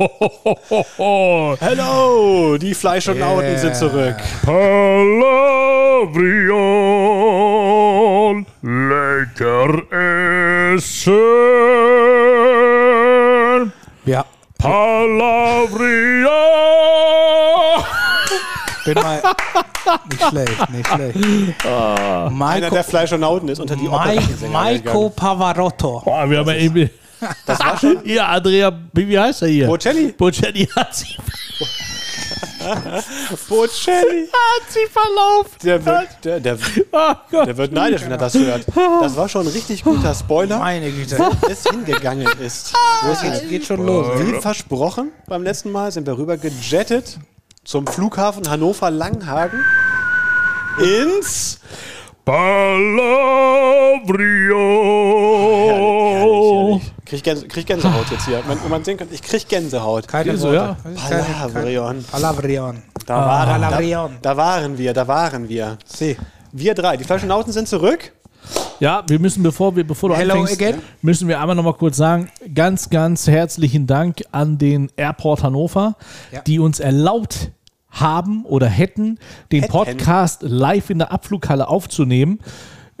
Hello, die Fleisch und Nauten sind zurück. Palavrion. Lecker essen. Ja, Palavrio. bin mal. nicht schlecht, nicht schlecht. Einer Maiko, der Fleisch und Nauten ist unter die Maiko. Pavarotti. Boah, wir haben ja eben. Das war schon Ja, Andrea, wie wie heißt er hier? Bocelli. Bocelli hat sich, Bocelli. hat sich verlaufen. Der wird, der, der, Oh Gott. der wird neidisch, wenn er das hört. Das war schon ein richtig guter Spoiler, Meine Güte. wo es hingegangen ist. Wo es Jetzt geht schon los. Wie versprochen, beim letzten Mal sind wir rüber gejettet zum Flughafen Hannover-Langhagen ins Palavrio. Krieg, Gänse, krieg Gänsehaut jetzt hier. Wenn wenn man sehen kann, ich krieg Gänsehaut. Keine so, ja. Palavrion. Palavrion. Da, waren, da, Palavrion. da waren wir, da waren wir. See. Wir drei, die Flaschenauten sind zurück. Ja, wir müssen, bevor, wir, bevor du Hello anfängst, again. müssen wir einmal noch mal kurz sagen, ganz, ganz herzlichen Dank an den Airport Hannover, Ja. die uns erlaubt haben oder hätten, den Hätten. Podcast live in der Abflughalle aufzunehmen.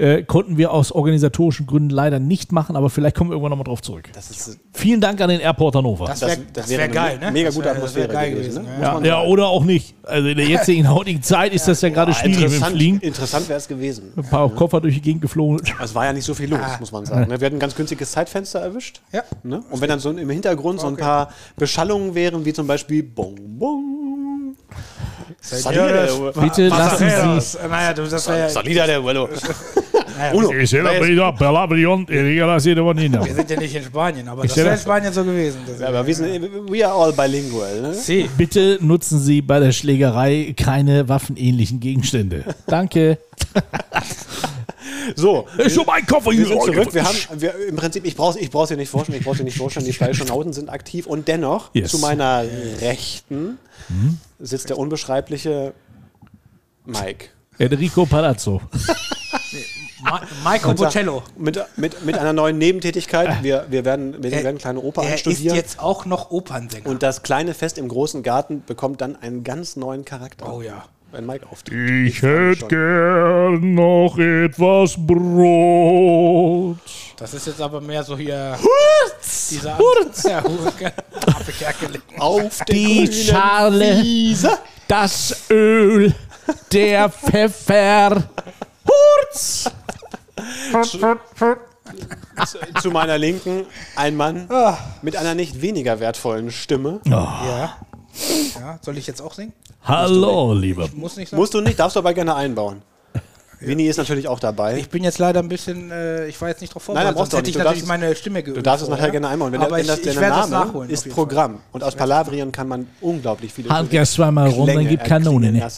Äh, konnten wir aus organisatorischen Gründen leider nicht machen, aber vielleicht kommen wir irgendwann nochmal drauf zurück. Das ist Vielen Dank an den Airport Hannover. Das Das- wäre das wär wäre eine geil, ne? mega gute wär- das wär Atmosphäre geil gewesen, ne? ja. ja, ja, oder auch nicht. Also in der jetzigen heutigen Zeit ist das ja gerade schwierig mit dem interessant, Fliegen. interessant wäre es gewesen. Ein paar Koffer durch die Gegend geflogen. Es war ja nicht so viel los, muss man sagen. ne? Wir hatten ein ganz günstiges Zeitfenster erwischt. Ja. Ne? Und wenn dann so im Hintergrund so ein paar Beschallungen wären, wie zum Beispiel Bong Bong. Señores, Bitte lassen Pasajeros. Naja, du, das ja. Salida del vuelo. Uno. Ich sehe da wieder Palavrion, Riga wir sind ja nicht in Spanien, aber das wäre in Spanien so gewesen. Ja, aber wir sind, we are all bilingual. Ne? See. Bitte nutzen Sie bei der Schlägerei keine waffenähnlichen Gegenstände. Danke. So, Ist schon mein Koffer wir hier. sind zurück. Wir haben, wir, im Prinzip, ich brauche ich brauch's dir nicht vorstellen, ich brauche dir nicht vorstellen, die Fleischonauten sind aktiv und dennoch Yes. zu meiner Rechten sitzt der unbeschreibliche Mike. Enrico Palazzo. Ma Maiko Bocello. Mit, mit, mit einer neuen Nebentätigkeit. Wir, wir werden, wir werden kleine Oper Er ist einstudieren. jetzt auch noch Opernsänger. Und das kleine Fest im großen Garten bekommt dann einen ganz neuen Charakter. oh ja. Wenn Mike auftritt. Ich hätte gern noch etwas Brot. Das ist jetzt aber mehr so hier. Hurz! Dieser Hurz! Ja. Auf Die Schale, Wiese. das Öl, der Pfeffer. Hurz! Zu, zu meiner Linken ein Mann mit einer nicht weniger wertvollen Stimme. Ja. ja. Soll ich jetzt auch singen? Hallo, lieber. Muss nicht. Musst du nicht, darfst du aber gerne einbauen. Winnie ist natürlich auch dabei. Ich bin jetzt leider ein bisschen, äh, ich war jetzt nicht drauf Nein, dann vorbereitet. brauchst du sonst hätte ich natürlich darfst- meine Stimme geübt. Du darfst es nachher vorher. gerne einbauen. Wenn, Aber der, ich, ich der werde das Name nachholen. ist. Programm. Und aus Palavrion kann man unglaublich viele Handgas zweimal rum, dann gibt Kanone. Ne? Ja.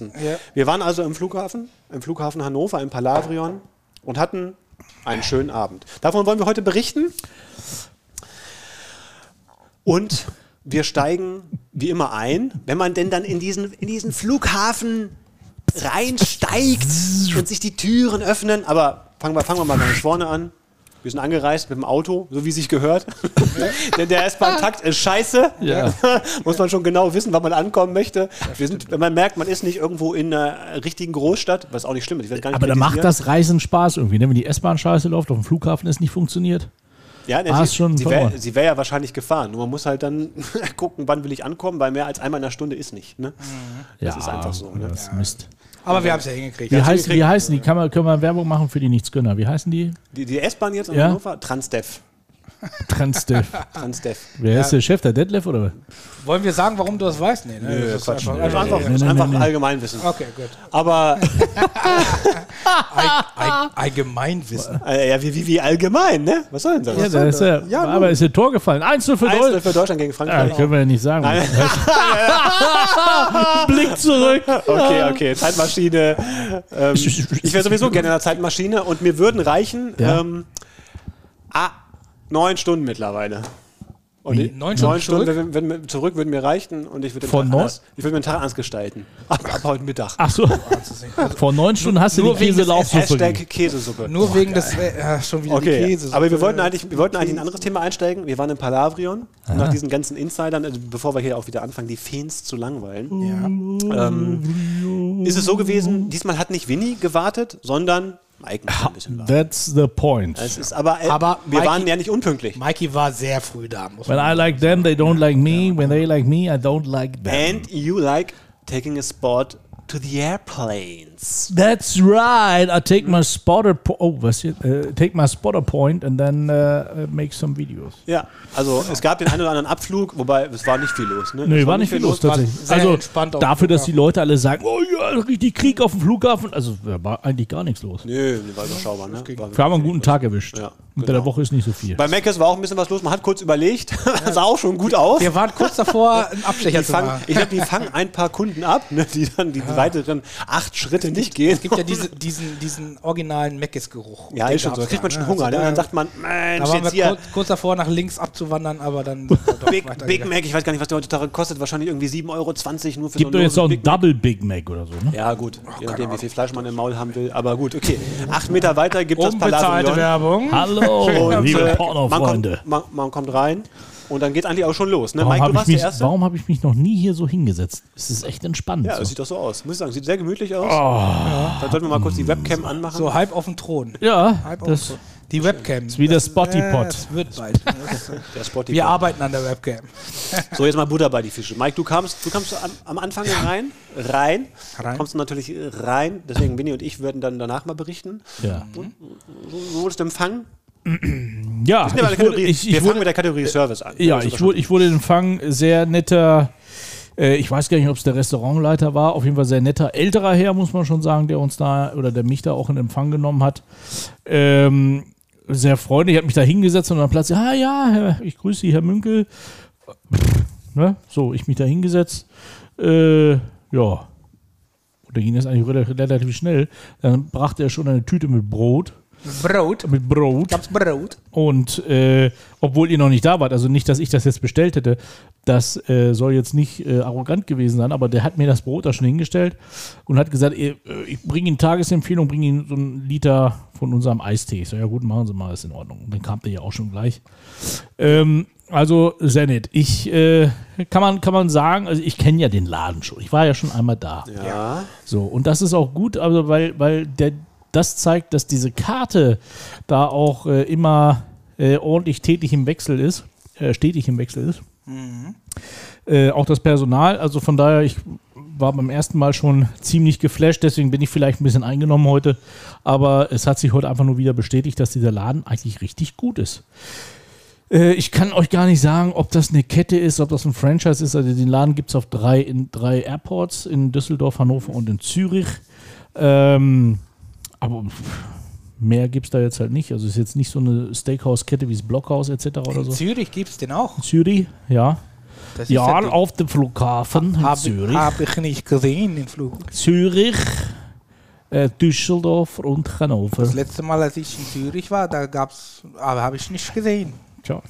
Wir waren also im Flughafen, im Flughafen Hannover, im Palavrion und hatten einen schönen Abend. Davon wollen wir heute berichten. Und wir steigen wie immer ein, wenn man denn dann in diesen, in diesen Flughafen reinsteigt und sich die Türen öffnen. Aber fangen wir, fangen wir mal ganz vorne an. Wir sind angereist mit dem Auto, so wie sich gehört. Denn der S-Bahn-Takt ist scheiße. Ja. Muss man schon genau wissen, wann man ankommen möchte. Wir sind, wenn man merkt, man ist nicht irgendwo in einer richtigen Großstadt, was auch nicht schlimm ist. Nicht Aber da macht das Reisen Spaß irgendwie, ne? wenn die S-Bahn scheiße läuft, auf dem Flughafen es nicht funktioniert. Ja, ne, Hast sie, schon sie wäre wär ja wahrscheinlich gefahren. Nur man muss halt dann gucken, wann will ich ankommen, weil mehr als einmal in einer Stunde ist nicht. Ne? Das ist einfach so. Ne? Das ist Mist. Aber wir haben es ja hingekriegt. Wie, heißt, wie heißen die? Kann man, können wir Werbung machen für die Nichtsgönner? Wie heißen die? Die, die S-Bahn jetzt in Ja. Hannover? Transdev. Transdev. Transdev. Wer ist der Chef, der Detlef oder was? Wollen wir sagen, warum du das weißt? Nee, ne? das ist Quatsch. einfach, Also einfach, nee, ist nee, einfach nee. Allgemeinwissen. Okay, gut. Aber Allgemeinwissen. äh, ja, wie, wie, wie allgemein, ne? Was soll denn das? Ja, da ist er. Ja, aber ist ein Tor gefallen. 1 für 1 Deutschland. für Deutschland gegen Ja, Frankreich. können wir ja nicht sagen. Blick zurück. Okay, okay, Zeitmaschine. Ähm, ich wäre sowieso gerne in der Zeitmaschine und mir würden reichen Ja. ähm, ah, neun Stunden mittlerweile. Und Wie? die- Neun neun Stunden Stunden wenn, wenn, zurück würden mir reichen und ich würde den, Von Tag anders- ich würde mir den Tag anders gestalten. Ab, ab heute Mittag. Ach so. Vor neun Stunden hast du Nur die gegeben. Hashtag Käsesuppe. Nur wegen des. Äh, ja, schon wieder die Okay, Käse. aber wir wollten eigentlich, wir wollten eigentlich in ein anderes Thema einsteigen. Wir waren in Palavrion nach diesen ganzen Insidern, also bevor wir hier auch wieder anfangen, die Fans zu langweilen. Ja. Ähm, ist es so gewesen, diesmal hat nicht Winnie gewartet, sondern Mike ein bisschen warten. That's the point. Es ist aber, äh, Aber wir Mikey- waren ja nicht unpünktlich. Mikey war sehr früh da. Muss When I like them, they don't like me. When they like me, I don't like them. And you like taking a spot to the airplanes. That's right. I take my spotter. Po oh, was hier? Uh, take my spotter point and then uh, make some videos. Ja, also es gab den einen oder anderen Abflug, wobei es war nicht viel los. Ne? Nee, Es war nicht viel los, war tatsächlich. Also dafür, dass die. Leute alle sagen, oh ja, richtig Krieg auf dem Flughafen. Also da war eigentlich gar nichts los. Nö, war überschaubar. Ne? War Wir haben einen guten Tag erwischt. Ja, Unter genau. der Woche ist nicht so viel. Bei Meckes war auch ein bisschen was los. Man hat kurz überlegt. Das sah auch schon gut aus. Wir waren kurz davor, einen Abstecher zu fangen, machen. ich glaube, die fangen ein paar Kunden ab, ne, die dann die weiteren acht Schritte nicht gehen. Es gibt ja diese, diesen, diesen originalen Meckes-Geruch. ja, ist schon so. Da kriegt man schon ne? Hunger. Also Ne? Und dann da- sagt man, Mensch, Da waren jetzt wir hier kurz, kurz davor, nach links abzuwandern, aber dann Big. Big Mac. Ich weiß gar nicht, was der heutzutage kostet. Wahrscheinlich irgendwie 7,20 Euro nur für Gibt so doch jetzt Dose einen Double Big Mac oder so, ne? Ja, gut. Je nachdem, wie viel Fleisch man im Maul haben will. Aber gut, okay. Acht Meter weiter gibt es Unbezahlte Palavrion. Werbung. Hallo, Und, liebe äh, man, Pornofreunde. kommt, man, man kommt rein und dann geht eigentlich auch schon los. Ne? Warum habe ich, der mich- warum hab ich mich noch nie hier so hingesetzt? Es ist echt entspannend. Ja, so. das sieht doch so aus. Muss ich sagen, sieht sehr gemütlich aus. Oh. Ja. Dann sollten wir mal kurz die Webcam anmachen. So halb auf dem Thron. ja Halb das, Thron. Die Webcam. ist wie der Das- Spotty-Pot. äh, Das wird bald. Der Spotty. Wir arbeiten an der Webcam. So, jetzt mal Butter bei die Fische. Mike, du kamst, du kamst am, am Anfang rein, rein, Rein. kommst du natürlich rein. Deswegen Winnie und ich würden dann danach mal berichten. ja. So wurdest du empfangen? ja, ich wurde, Kategorie, ich, wir ich fangen wurde, mit der Kategorie Service an. ja, ich wurde, ich wurde empfangen, sehr netter, äh, ich weiß gar nicht, ob es der Restaurantleiter war, auf jeden Fall sehr netter älterer Herr, muss man schon sagen, der uns da oder der mich da auch in Empfang genommen hat. Ähm, sehr freundlich, hat mich da hingesetzt und dann plötzlich, ah ja, Herr, ich grüße Sie, Herr Münkel. Ne? So, ich mich da hingesetzt. Äh, ja. Und da ging das eigentlich relativ schnell. Dann brachte er schon eine Tüte mit Brot. Brot. Mit Brot. Gab's Brot? Und äh, obwohl ihr noch nicht da wart, also nicht, dass ich das jetzt bestellt hätte, das äh, soll jetzt nicht äh, arrogant gewesen sein, aber der hat mir das Brot da schon hingestellt und hat gesagt, ihr, äh, ich bringe Ihnen Tagesempfehlung, bringe Ihnen so einen Liter von unserem Eistee. Ich so, ja gut, machen Sie mal, ist in Ordnung. Und dann kam der ja auch schon gleich. Ähm, also sehr nett. Ich äh, kann man kann man sagen, also ich kenne ja den Laden schon. Ich war ja schon einmal da. Ja. So, und das ist auch gut, also weil, weil der, das zeigt, dass diese Karte da auch äh, immer äh, ordentlich tätig im Wechsel ist, äh, stetig im Wechsel ist. Äh, auch das Personal, also von daher, ich war beim ersten Mal schon ziemlich geflasht, deswegen bin ich vielleicht ein bisschen eingenommen heute, aber es hat sich heute einfach nur wieder bestätigt, dass dieser Laden eigentlich richtig gut ist. Äh, Ich kann euch gar nicht sagen, ob das eine Kette ist, ob das ein Franchise ist. Also den Laden gibt es auf drei, in drei Airports, in Düsseldorf, Hannover und in Zürich. Ähm, aber mehr gibt es da jetzt halt nicht. Also es ist jetzt nicht so eine Steakhouse-Kette wie das Blockhaus etc. oder In so. Zürich gibt's den auch. Zürich, ja. Das Ja, die- auf dem Flughafen in Hab, Zürich. hab ich nicht gesehen, den Flug. Zürich, äh, Düsseldorf und Hannover. Das letzte Mal, als ich in Zürich war, da gab's, aber habe ich nicht gesehen. Tja.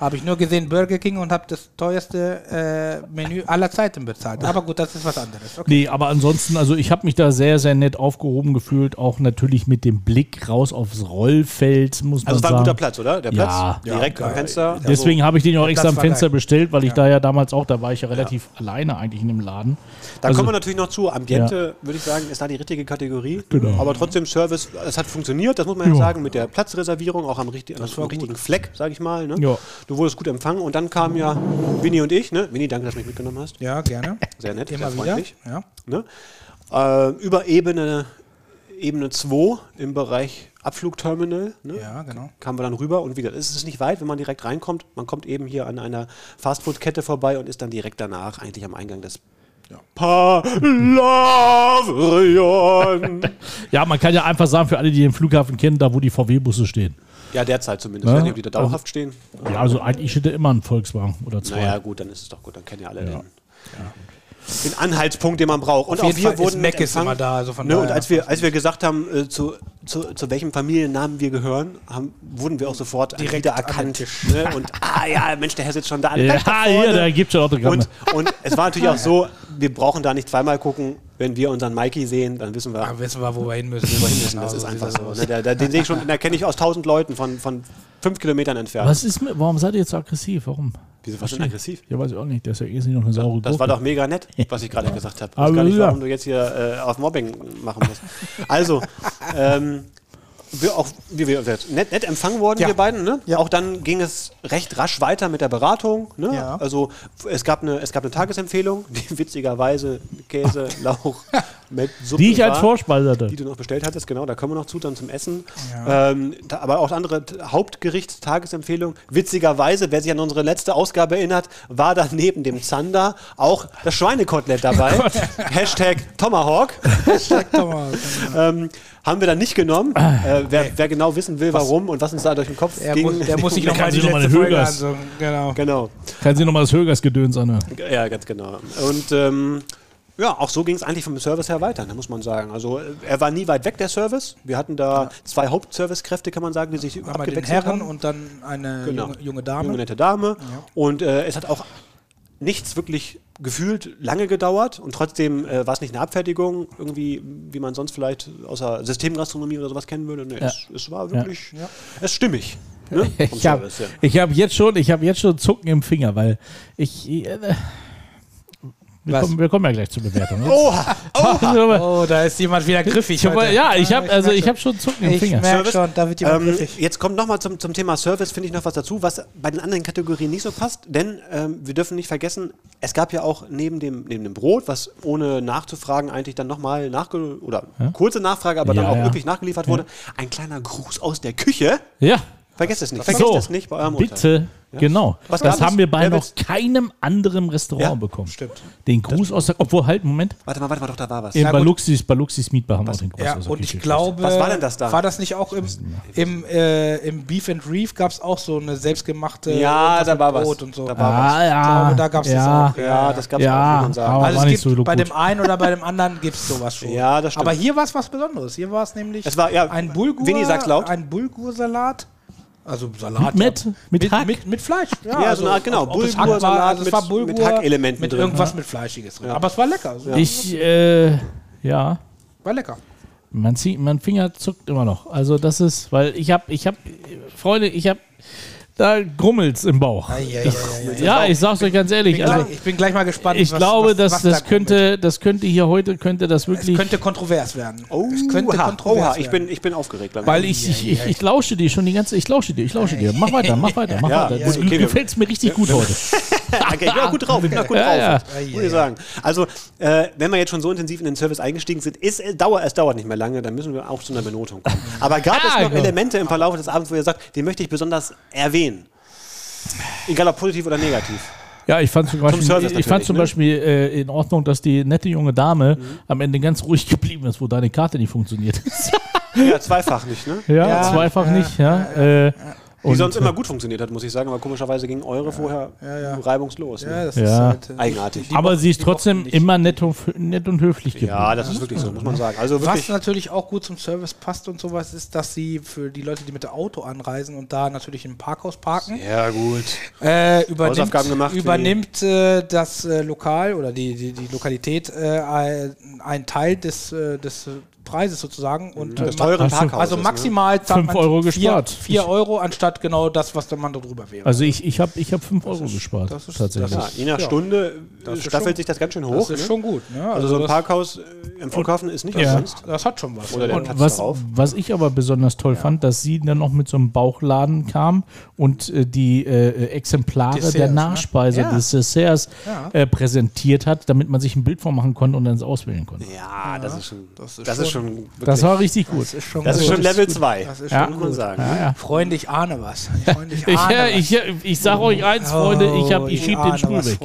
Habe ich nur gesehen Burger King und habe das teuerste äh, Menü aller Zeiten bezahlt. Aber gut, das ist was anderes. Okay. Nee, aber ansonsten, also ich habe mich da sehr, sehr nett aufgehoben gefühlt, auch natürlich mit dem Blick raus aufs Rollfeld, muss man Also es war ein sagen. guter Platz, oder? Der Ja. Platz direkt am geil. Fenster. Also Deswegen habe ich den ja auch extra am Fenster geil. bestellt, weil ich da ja damals auch, da war ich ja relativ alleine eigentlich in dem Laden. Da Also- kommen wir natürlich noch zu. Ambiente, würde ich sagen, ist da die richtige Kategorie. Genau. Aber trotzdem Service, es hat funktioniert, das muss man ja, Ja. sagen, mit der Platzreservierung, auch am, richtig, am richtigen Fleck, sage ich mal. Ne? Ja. Du wurdest gut empfangen und dann kamen ja Winnie und ich. Ne? Winnie, danke, dass du mich mitgenommen hast. Ja, gerne. Sehr nett, Immer sehr wieder. freundlich. Ja. Ne? Äh, über Ebene, Ebene 2 im Bereich Abflugterminal. Ne? Ja, genau. Kamen wir dann rüber und wie gesagt, es ist nicht weit, wenn man direkt reinkommt. Man kommt eben hier an einer Fastfood-Kette vorbei und ist dann direkt danach eigentlich am Eingang des Palavrion. Ja, man kann ja einfach sagen, für alle, die den Flughafen kennen, da wo die VW-Busse stehen. Ja, derzeit zumindest. Ne? Ob die da dauerhaft stehen. Ja, also eigentlich hätte immer ein Volkswagen oder zwei. Naja, gut, dann ist es doch gut. Dann kennen ja alle den, den Anhaltspunkt, den man braucht. Und Auf auch wir Fall ist wurden Meckes empfangen. immer da, also von ne, und als wir, als wir gesagt haben, äh, zu, zu, zu welchem Familiennamen wir gehören, haben, wurden wir auch sofort Direkt wieder erkannt. Ne? Und ah ja, Mensch, der Herr sitzt schon da. Ja, da hier, da gibt es schon Autogramme. und, und es war natürlich auch so, wir brauchen da nicht zweimal gucken. Wenn wir unseren Mikey sehen, dann wissen wir, Da wissen wir, wo wir hin müssen. wohin müssen. Das Genau, ist so einfach so. Ne? Der, der, den sehe ich schon, den erkenne ich aus tausend Leuten von, von fünf Kilometern entfernt. Was ist mit, warum seid ihr jetzt so aggressiv? Warum? Wieso was denn aggressiv? Ja, weiß ich auch nicht. Der ist ja eh nicht noch eine saure Das war Gurke. doch mega nett, was ich gerade gesagt habe. Ich weiß gar nicht, warum du jetzt hier äh, auf Mobbing machen musst. Also, ähm, wir auch, wie wir nett, nett empfangen worden, Ja. wir beiden. Ne? Ja. Auch dann ging es recht rasch weiter mit der Beratung. Ne? Ja. Also es gab, eine, es gab eine Tagesempfehlung, die witzigerweise Käse, Lauch mit Suppe Die ich als Vorspeise hatte. die du noch bestellt hattest, genau, da kommen wir noch zu, dann zum Essen. Ähm, da, aber auch andere Hauptgerichtstagesempfehlung. Witzigerweise, wer sich an unsere letzte Ausgabe erinnert, war da neben dem Zander auch das Schweinekotelett dabei. Hashtag Tomahawk. Sag doch mal. Ähm, haben wir dann nicht genommen. Äh, wer, wer genau wissen will, warum und was uns da durch den Kopf Er ging. muss, der muss sich nochmal die sich noch mal letzte Folge ansehen. Genau. Genau. Kann sie nochmal das Högers-Gedöns anhören. Ja, ganz genau. Und ähm, ja, auch so ging es eigentlich vom Service her weiter, ne, muss man sagen. Also äh, er war nie weit weg, der Service. Wir hatten da zwei Hauptservicekräfte, kann man sagen, die sich Einmal den abgewechselt Herren haben. und dann eine Genau. junge, junge Dame. Junge nette Dame. Und äh, es hat auch nichts wirklich gefühlt lange gedauert und trotzdem äh, war es nicht eine Abfertigung, irgendwie, wie man sonst vielleicht außer Systemgastronomie oder sowas kennen würde. Nee, es, es war wirklich, es ist stimmig. Ne? Ich habe ja. ich hab jetzt schon, ich habe jetzt schon Zucken im Finger, weil ich. Äh, wir, Was? kommen, wir kommen ja gleich zur Bewertung. Jetzt- Oha! Oh, da ist jemand wieder griffig. Ich hab, heute. ja, ich habe also ich schon. habe schon Zucken im Ich Finger. merke Service. schon, da wird jemand Ähm, griffig. jetzt kommt nochmal zum, zum Thema Service, finde ich noch was dazu, was bei den anderen Kategorien nicht so passt, denn ähm, wir dürfen nicht vergessen, es gab ja auch neben dem, neben dem Brot, was ohne nachzufragen eigentlich dann nochmal nachge... oder kurze Nachfrage, aber dann Ja, auch ja. wirklich nachgeliefert wurde, ein kleiner Gruß aus der Küche. Ja. Vergesst es nicht, vergesst So, es nicht bei eurem Urteil. Genau. Was das gab haben es? wir bei noch keinem anderen Restaurant Ja, bekommen. stimmt. Den Gruß aus der, obwohl halt, Moment, Warte mal, warte mal, doch, da war was. gut. Baluxis, Baluxis Meatbar haben wir auch den Gruß Ja, aus der und Küche ich glaube, Was war denn das da? War das nicht auch im, im, äh, im Beef and Reef gab es auch so eine selbstgemachte Ja, da war was. Brot und so. Da war Ah, ja. Ich glaube, da gab's das ja. auch, Ja, das gab es auch, Ja, Also es nicht gibt so bei gut. dem einen oder bei dem anderen gibt es sowas schon. Ja, das stimmt. Aber hier war es was Besonderes. Hier war es nämlich Es war, ja, ein Bulgur, Winnie sagt's laut. ein Bulgursalat. Also Salat. Mit- ja. mit mit, Hack? mit, mit Fleisch. Ja, so eine Art, genau, also es mit- war mit Bulgur Hackelementen mit drin. irgendwas mit Fleischiges drin. Aber es war lecker. Es war- Ich, äh, ja, war lecker. mein, Zie- mein Finger zuckt immer noch. Also das ist, weil ich habe, ich habe, Freunde, ich habe, da grummelt's im Bauch. Ja, ja, ja, ja. Ja, ich sag's euch ganz ehrlich. Ich, Also, gleich, ich bin gleich mal gespannt. ich was- glaube, was, dass was das da könnte, das könnte hier heute, könnte das kommt. Es wirklich, könnte kontrovers werden. Oh, es könnte oha, kontrovers oha, werden. ich bin, ich bin aufgeregt. langsam. weil ich, ich, ich, ich lausche dir schon die ganze, ich lausche dir, ich lausche dir. Mach weiter, mach weiter, mach Ja, weiter. ja, Das okay, gefällt's mir richtig gut heute. Okay, ich bin auch gut drauf, ich bin auch gut Ja, drauf. Muss ich sagen. Also, äh, wenn wir jetzt schon so intensiv in den Service eingestiegen sind, ist, es, dauert, es dauert nicht mehr lange, dann müssen wir auch zu einer Benotung kommen. Aber gab Ah, es noch genau. Elemente im Verlauf des Abends, wo ihr sagt, die möchte ich besonders erwähnen? Egal ob positiv oder negativ. Ja, ich fand zum Beispiel, ich fand zum ne? Beispiel äh, in Ordnung, dass die nette junge Dame am Ende ganz ruhig geblieben ist, wo deine Karte nicht funktioniert. Ja, zweifach nicht, ne? ja, Ja, zweifach ja, nicht, ja. Äh, Die und, sonst immer gut funktioniert hat, muss ich sagen, aber komischerweise ging eure vorher ja. reibungslos. Ja, Ne? das Ja. ist halt, äh, Eigenartig. aber mochten- sie ist die trotzdem immer nett und, nett und höflich geblieben. Ja, das ist wirklich so, muss man sagen. Also Was natürlich auch gut zum Service passt und sowas ist, dass sie für die Leute, die mit dem Auto anreisen und da natürlich im Parkhaus parken, Ja, gut. äh, übernimmt, gemacht übernimmt äh, das äh, Lokal oder die, die, die Lokalität äh, ein- einen Teil des, äh, des äh, Preises sozusagen. Und, Des äh, du- Parkhauses. also ne? maximal zahlt Fünf man Euro vier- gespart. Vier Ich- Euro anstatt genau das, was der Mann da drüber wäre. Also ich, ich habe ich hab 5 Euro gespart, das ist- tatsächlich. Ja, je nach Ja. Stunde Das ist staffelt schon- sich das ganz schön hoch. das ist ne? schon gut. Ne? Also so ein das, Parkhaus äh, im Flughafen ist nicht Ja. umsonst. das hat schon was. Oder der Und Platz was, darauf. was ich aber besonders toll fand, dass sie dann noch mit so einem Bauchladen kam und äh, die äh, äh, Exemplare Desserts, der ne? Nachspeise Ja. des Desserts Ja. äh, präsentiert hat, damit man sich ein Bild von machen konnte und dann es auswählen konnte. Ja, das ist schon, das ist ist schon- schon. Wirklich, Das war richtig gut. Das ist schon, das ist schon Level 2. Das ist Ja. schon gut. sagen. Ja, ja. Freunde, ich ahne was. Ich Ich, ahne ja, was. ich, ich sag euch eins, Freunde, ich, hab, Oh, ich schieb den Stuhl weg.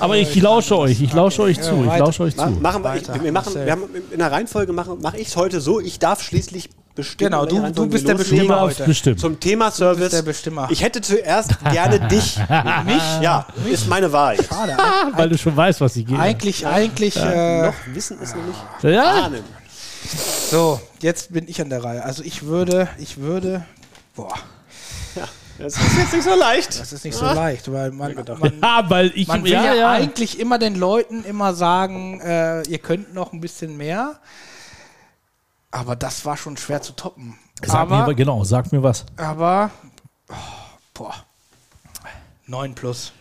Aber ich lausche euch, ich lausche euch zu, ich lausche euch zu. machen wir, ich, wir machen, wir haben in der Reihenfolge machen, mache ich es heute so, ich darf schließlich bestimmen. Genau, du- du bist der Bestimmer heute. bestimmen. Zum Thema Service. der Bestimmer. Ich hätte zuerst gerne dich. Mich? Ja, ist meine Wahl. Schade. Weil du schon weißt, was ich gehe. Eigentlich, eigentlich, äh, Noch wissen ist noch nicht Ja, ahnen. So, jetzt bin ich an der Reihe. Also ich würde, ich würde, boah, Das ist jetzt nicht so leicht. das ist nicht so leicht, weil man, man, ja, weil ich, man will ja, ja, ja. eigentlich immer den Leuten immer sagen, äh, ihr könnt noch ein bisschen mehr. Aber das war schon schwer zu toppen. Sag aber, mir, genau, sag mir was. aber, oh, boah, 9 plus.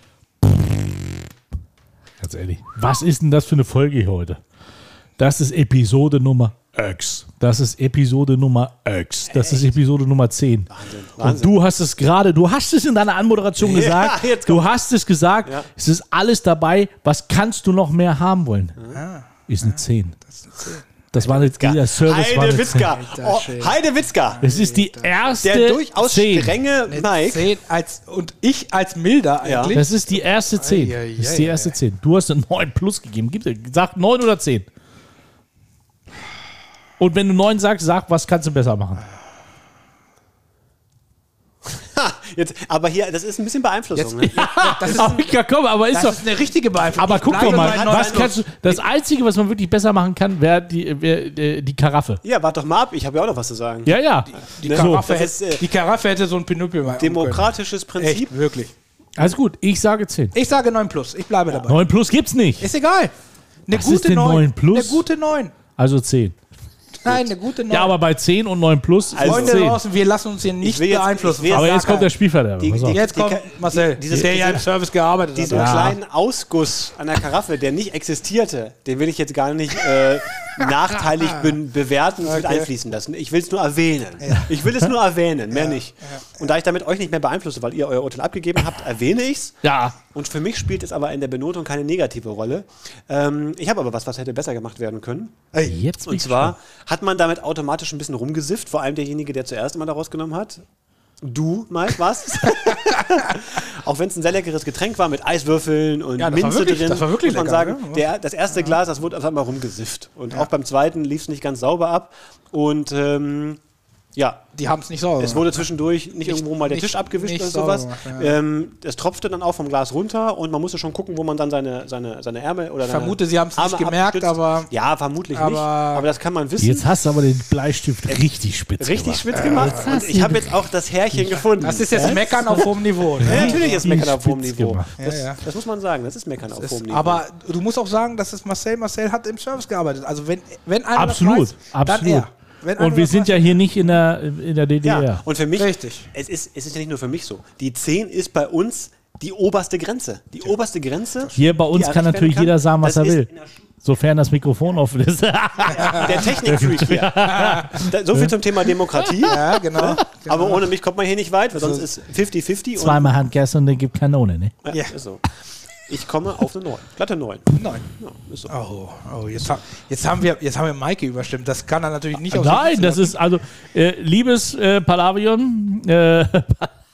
Ganz ehrlich. Was ist denn das für eine Folge hier heute? Das ist Episode Nummer X. Das ist Episode Nummer X. Das ist Episode Nummer 10. Und Wahnsinn. du hast es gerade, du hast es in deiner Anmoderation Ja, gesagt. jetzt du hast es gesagt. Ja. Es ist alles dabei. Was kannst du noch mehr haben wollen? Ist eine 10. Das war jetzt dieser Service. war Heide eine Witzka. 10. Oh, Heide Witzka. Es ist die erste Der durchaus 10. strenge Mike. 10 als, und ich als milder Ja. eigentlich. Das ist die erste 10. Ei, ei, Das ist die erste 10. Du hast eine 9 plus gegeben. Gib, sag 9 oder 10. Und wenn du 9 sagst, sag, was kannst du besser machen? Ha, jetzt, aber hier, das ist ein bisschen Beeinflussung. Ne? das ist, Aber, ja, komm, aber ist das doch. ist eine richtige Beeinflussung. Aber Ich guck doch mal, bei hat- 9 was kannst du, das Einzige, was man wirklich besser machen kann, wäre die, wär, äh, die Karaffe. Ja, warte doch mal ab. Ich habe ja auch noch was zu sagen. Ja, ja. Die Ne? Karaffe, Das hätte, ist, äh, die Karaffe hätte so ein Pinöppel machen Demokratisches können. Prinzip. Echt, wirklich. Alles gut, ich sage 10. Ich sage 9 plus. Ich bleibe dabei. 9 plus gibt's nicht. Ist egal. Eine Was gute ist denn 9. 9 plus? Eine gute 9. Also 10. Nein, eine gute 9. Ja, aber bei 10 und 9 plus ist Also Freunde 10. draußen, wir lassen uns hier nicht jetzt- beeinflussen. Aber jetzt kommt der Spielverderber. Die- die- Jetzt kommt die- Marcel, dieses- der ja im Service gearbeitet Diesen hat. kleinen Ausguss an der Karaffe, der nicht existierte, den will ich jetzt gar nicht äh, nachteilig be bewerten und mit Okay. einfließen lassen. Ich will es nur erwähnen. Ich will es nur erwähnen, mehr nicht. Und da ich damit euch nicht mehr beeinflusse, weil ihr euer Urteil abgegeben habt, erwähne ich es. Ja. Und für mich spielt es aber in der Benotung keine negative Rolle. Ähm, ich habe aber was, was hätte besser gemacht werden können. Jetzt bin Und zwar hat man damit automatisch ein bisschen rumgesifft, vor allem derjenige, der zuerst immer da rausgenommen hat. Du, Mike, was? Auch wenn es ein sehr leckeres Getränk war mit Eiswürfeln und Ja, Minze wirklich- drin, das war wirklich muss man lecker, sagen, ne? der, das erste Glas, das wurde einfach mal rumgesifft. Und auch beim zweiten lief es nicht ganz sauber ab. Und ähm, ja, Die haben es nicht sauber es wurde zwischendurch nicht, irgendwo mal der nicht- Tisch abgewischt nicht oder sowas. gemacht, ja. ähm, es tropfte dann auch vom Glas runter und man musste schon gucken, wo man dann seine, seine, seine Ärmel oder Ich vermute, sie haben's nicht Arme gemerkt, abstützt. aber- Ja, vermutlich aber- nicht. Aber das kann man wissen. Jetzt hast du aber den Bleistift richtig spitz Richtig gemacht. spitz gemacht. Und ich habe jetzt auch das Härchen gefunden. Das ist jetzt Meckern auf hohem Niveau. Ne? ja, natürlich ist Meckern auf hohem Niveau. Das, Ja, ja. das muss man sagen. Das ist Meckern auf Das hohem ist, Niveau. aber du musst auch sagen, dass es Marcel, Marcel hat im Service gearbeitet. Also wenn, wenn einer Absolut, das weiß, absolut. dann er. Und wir sind ja hier nicht in der, in der DDR. ja, und für mich, Richtig. Es, ist, es ist ja nicht nur für mich so. Die 10 ist bei uns die oberste Grenze. Die oberste Grenze. Hier bei uns kann natürlich werden jeder sagen, was er will. Sofern das Mikrofon offen ist. Der Technikfreak hier. So viel zum Thema Demokratie. Ja, genau. Aber ohne mich kommt man hier nicht weit, weil sonst ist 50-50. und- Zweimal Handgas und dann gibt Kanone, ne? Ja, Ja. ist so. Ich komme auf eine 9. Glatte 9. Nein. Ja, ist so. Oh, oh jetzt, ha- jetzt, haben wir, jetzt haben wir Maike überstimmt. Das kann er natürlich nicht aus Nein, das ist also, äh, liebes äh, Palavion, äh,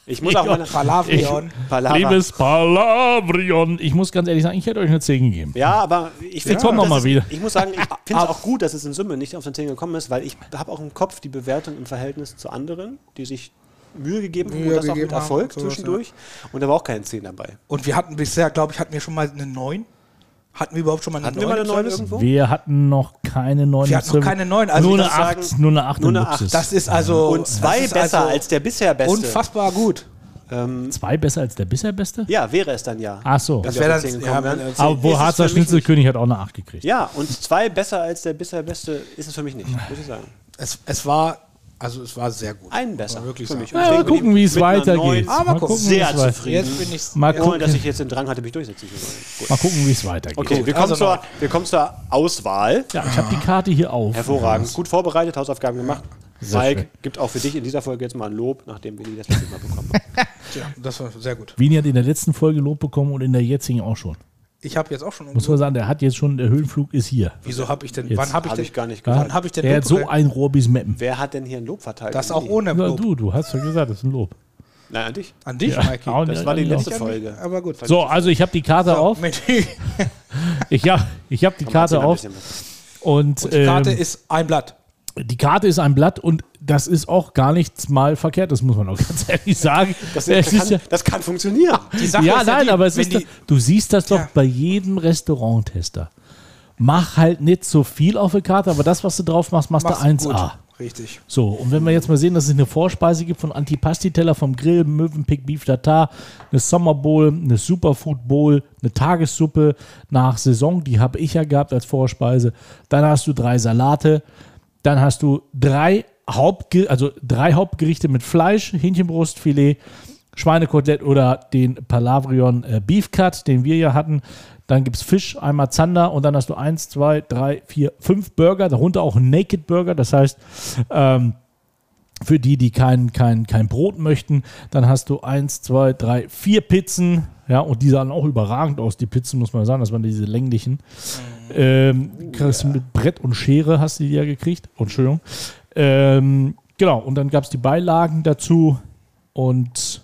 Ich muss auch meine. Palavion. Palava. liebes Palavrion, ich muss ganz ehrlich sagen, ich hätte euch eine 10 gegeben. Ja, aber ich finde noch mal wieder. Ich muss sagen, ich finde es auch gut, dass es in Summe nicht auf den 10 gekommen ist, weil ich habe auch im Kopf die Bewertung im Verhältnis zu anderen, die sich Mühe gegeben Mühe und das auch mit Erfolg haben zwischendurch. Und da war auch keine 10 dabei. Und wir hatten bisher, glaube ich, hatten wir schon mal eine 9. Hatten wir überhaupt schon mal eine Hatten 9? wir mal eine im 9 Service? irgendwo? Wir hatten noch keine 9. Wir hatten noch keine 9. Also nur, ich eine muss 8, sagen, nur eine 8 nur eine Luxus. Das ist also. Und zwei besser also als der bisher Beste. Unfassbar gut. Zwei besser als der bisher Beste? Ja, wäre es dann ja. Ach so. Das wäre dann. die 10 Ja, wenn- wären. Aber wo Harzer Schnitzelkönig hat auch eine 8 gekriegt. Ja, und zwei besser als der bisher Beste ist es für mich nicht, muss ich sagen. es, es war. Also, es war sehr gut. Einen besser. Wirklich für mich. Ja, mal gucken, wie es weitergeht. Ah, mal Mal gucken. Sehr zufrieden. Jetzt bin ich. Mal Ohne gucken, dass ich jetzt den Drang hatte, mich durchsetzen zu wollen. Mal gucken, wie es weitergeht. Okay, wir, kommen Also zur, wir kommen zur Auswahl. Ja, ich habe die Karte hier auf. Hervorragend. Gut vorbereitet, Hausaufgaben gemacht. Mike gibt auch für dich in dieser Folge jetzt mal ein Lob, nachdem wir die das letzte Mal bekommen haben. Ja, das war sehr gut. Wien hat in der letzten Folge Lob bekommen und in der jetzigen auch schon. Ich habe jetzt auch schon. Muss man sagen, der hat jetzt schon, der Höhenflug ist hier. Wieso habe ich denn? Jetzt. Wann habe ich Hab denn? ich gar nicht Ja? gesagt. Wann habe ich denn? Der hat so Lob- ein Rohr bis Meppen. Wer hat denn hier ein Lob verteilt? Das auch ohne Ja, Lob. du, du hast ja gesagt, das ist ein Lob. Nein, an dich. An dich, Ja, Mikey. Das nicht. war die Ja, letzte Folge. Aber gut. So, also ich habe die Karte auf. Mit die, Ich habe ich hab die Karte auf. Und, und die Karte ähm, ist ein Blatt. Die Karte ist ein Blatt und das ist auch gar nichts mal verkehrt, das muss man auch ganz ehrlich sagen. Das, Es kann, ist ja, das kann funktionieren. Ja, ist nein, die, aber es ist die, doch, du siehst das doch Ja. bei jedem Restauranttester. Mach halt nicht so viel auf der Karte, aber das, was du drauf machst, machst, machst du 1A. gut. Richtig. So, und wenn wir jetzt mal sehen, dass es eine Vorspeise gibt von Antipasti-Teller vom Grill, Möwenpick Beef Tartar, eine Summer Bowl, eine Superfood Bowl, eine Tagessuppe nach Saison, die habe ich ja gehabt als Vorspeise. Dann hast du drei Salate, dann hast du drei, Hauptge also drei Hauptgerichte mit Fleisch, Hähnchenbrustfilet, Schweinekotelett oder den Palavrion äh, Beef Cut, den wir ja hatten. Dann gibt es Fisch, einmal Zander und dann hast du eins, zwei, drei, vier, fünf Burger, darunter auch Naked Burger. Das heißt, ähm, für die, die kein, kein, kein Brot möchten, dann hast du eins, zwei, drei, vier Pizzen. Ja, und die sahen auch überragend aus, die Pizzen, muss man sagen. Das waren diese länglichen. Ähm, kriegst du mit Brett und Schere hast du die ja gekriegt. Oh, Entschuldigung. Ähm, genau, und dann gab es die Beilagen dazu. Und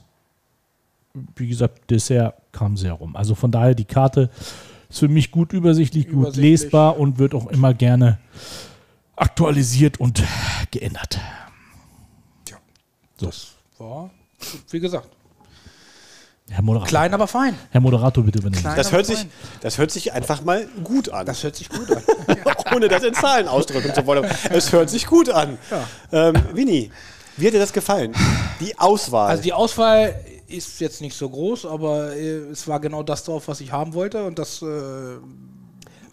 wie gesagt, Dessert kam sehr rum. Also von daher, die Karte ist für mich gut übersichtlich, gut Übersichtlich. lesbar und wird auch immer gerne aktualisiert und geändert. Das war, wie gesagt, Herr Moderator, klein, aber fein. Herr Moderator bitte übernehmen. Klein, Das hört, sich, fein. das hört sich einfach mal gut an. Das hört sich gut an. Ohne das in Zahlen ausdrücken zu wollen. Es hört sich gut an. Ähm, Winnie, wie hat dir das gefallen? Die Auswahl. Also die Auswahl ist jetzt nicht so groß, aber äh, es war genau das drauf, was ich haben wollte und das äh,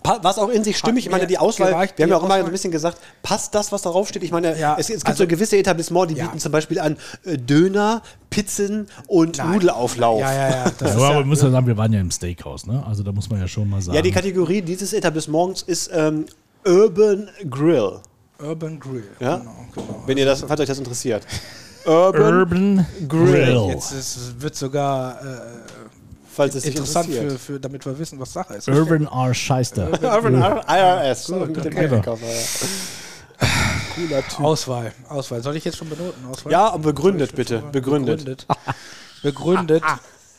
Es auch in sich stimmig? Ich meine, die Auswahl, wir haben ja auch immer ein bisschen gesagt, passt das, was darauf steht? Ich meine, Ja, es, es gibt also- so gewisse Etablissements, die Ja. bieten zum Beispiel an äh, Döner, Pizzen und Nein. Nudelauflauf. ja, ja, ja, das Ja, aber ja, wir müssen ja sagen, wir waren ja im Steakhouse, ne? Also da muss man ja schon mal sagen. Ja, die Kategorie dieses Etablissements ist ähm, Urban Grill. Urban Grill. Ja? Genau, genau. Wenn ihr das, falls euch das interessiert. Urban, Urban Grill. Grill. Jetzt ist, wird sogar äh, falls es interessant, für, für, damit wir wissen, was Sache ist. Urban R. Scheister. Urban IRS. So, mit dem genau. Ja. Cooler Typ. Auswahl, Auswahl. Soll ich jetzt schon benoten? Auswahl? Ja, und begründet bitte. Begründet. Begründet. Begründet.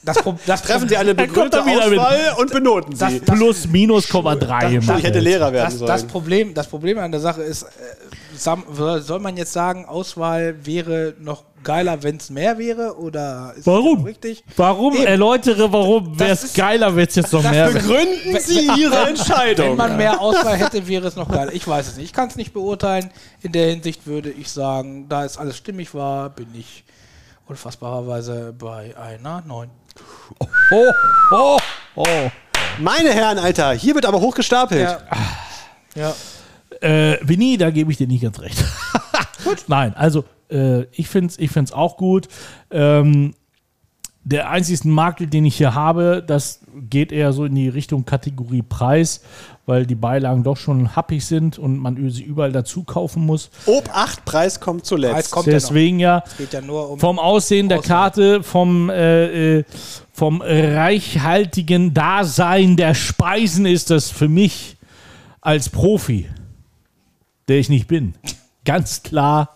Das, das Treffen Sie eine kommt begründete wieder mit- Auswahl und benoten Sie. Plus, minus, Komma drei. ich hätte Lehrer werden das, sollen. das, Problem, das Problem an der Sache ist, äh, soll man jetzt sagen, Auswahl wäre noch geiler, wenn es mehr wäre? Oder Warum? genau richtig? Warum? Eben. Erläutere, warum wäre es geiler, wenn es jetzt noch das mehr Begründen Sie Ihre Entscheidung. Wenn man mehr Auswahl hätte, wäre es noch geiler. Ich weiß es nicht. Ich kann es nicht beurteilen. In der Hinsicht würde ich sagen, da es alles stimmig war, bin ich unfassbarerweise bei einer 9. Oh, oh, oh. Meine Herren, Alter, hier wird aber hochgestapelt. Ja. ja. Äh, Vinny, da gebe ich dir nicht ganz recht. Nein, also äh, ich finde es ich find's auch gut. Ähm, der einzige Makel, den ich hier habe, das geht eher so in die Richtung Kategorie Preis, weil die Beilagen doch schon happig sind und man sie überall dazu kaufen muss. Ob 8 Preis kommt Preis zuletzt. kommt ja noch. Deswegen ja, Es geht ja nur um. vom Aussehen der Auswahl. Karte, vom, äh, äh, vom reichhaltigen Dasein der Speisen ist das für mich als Profi, der ich nicht bin, ganz klar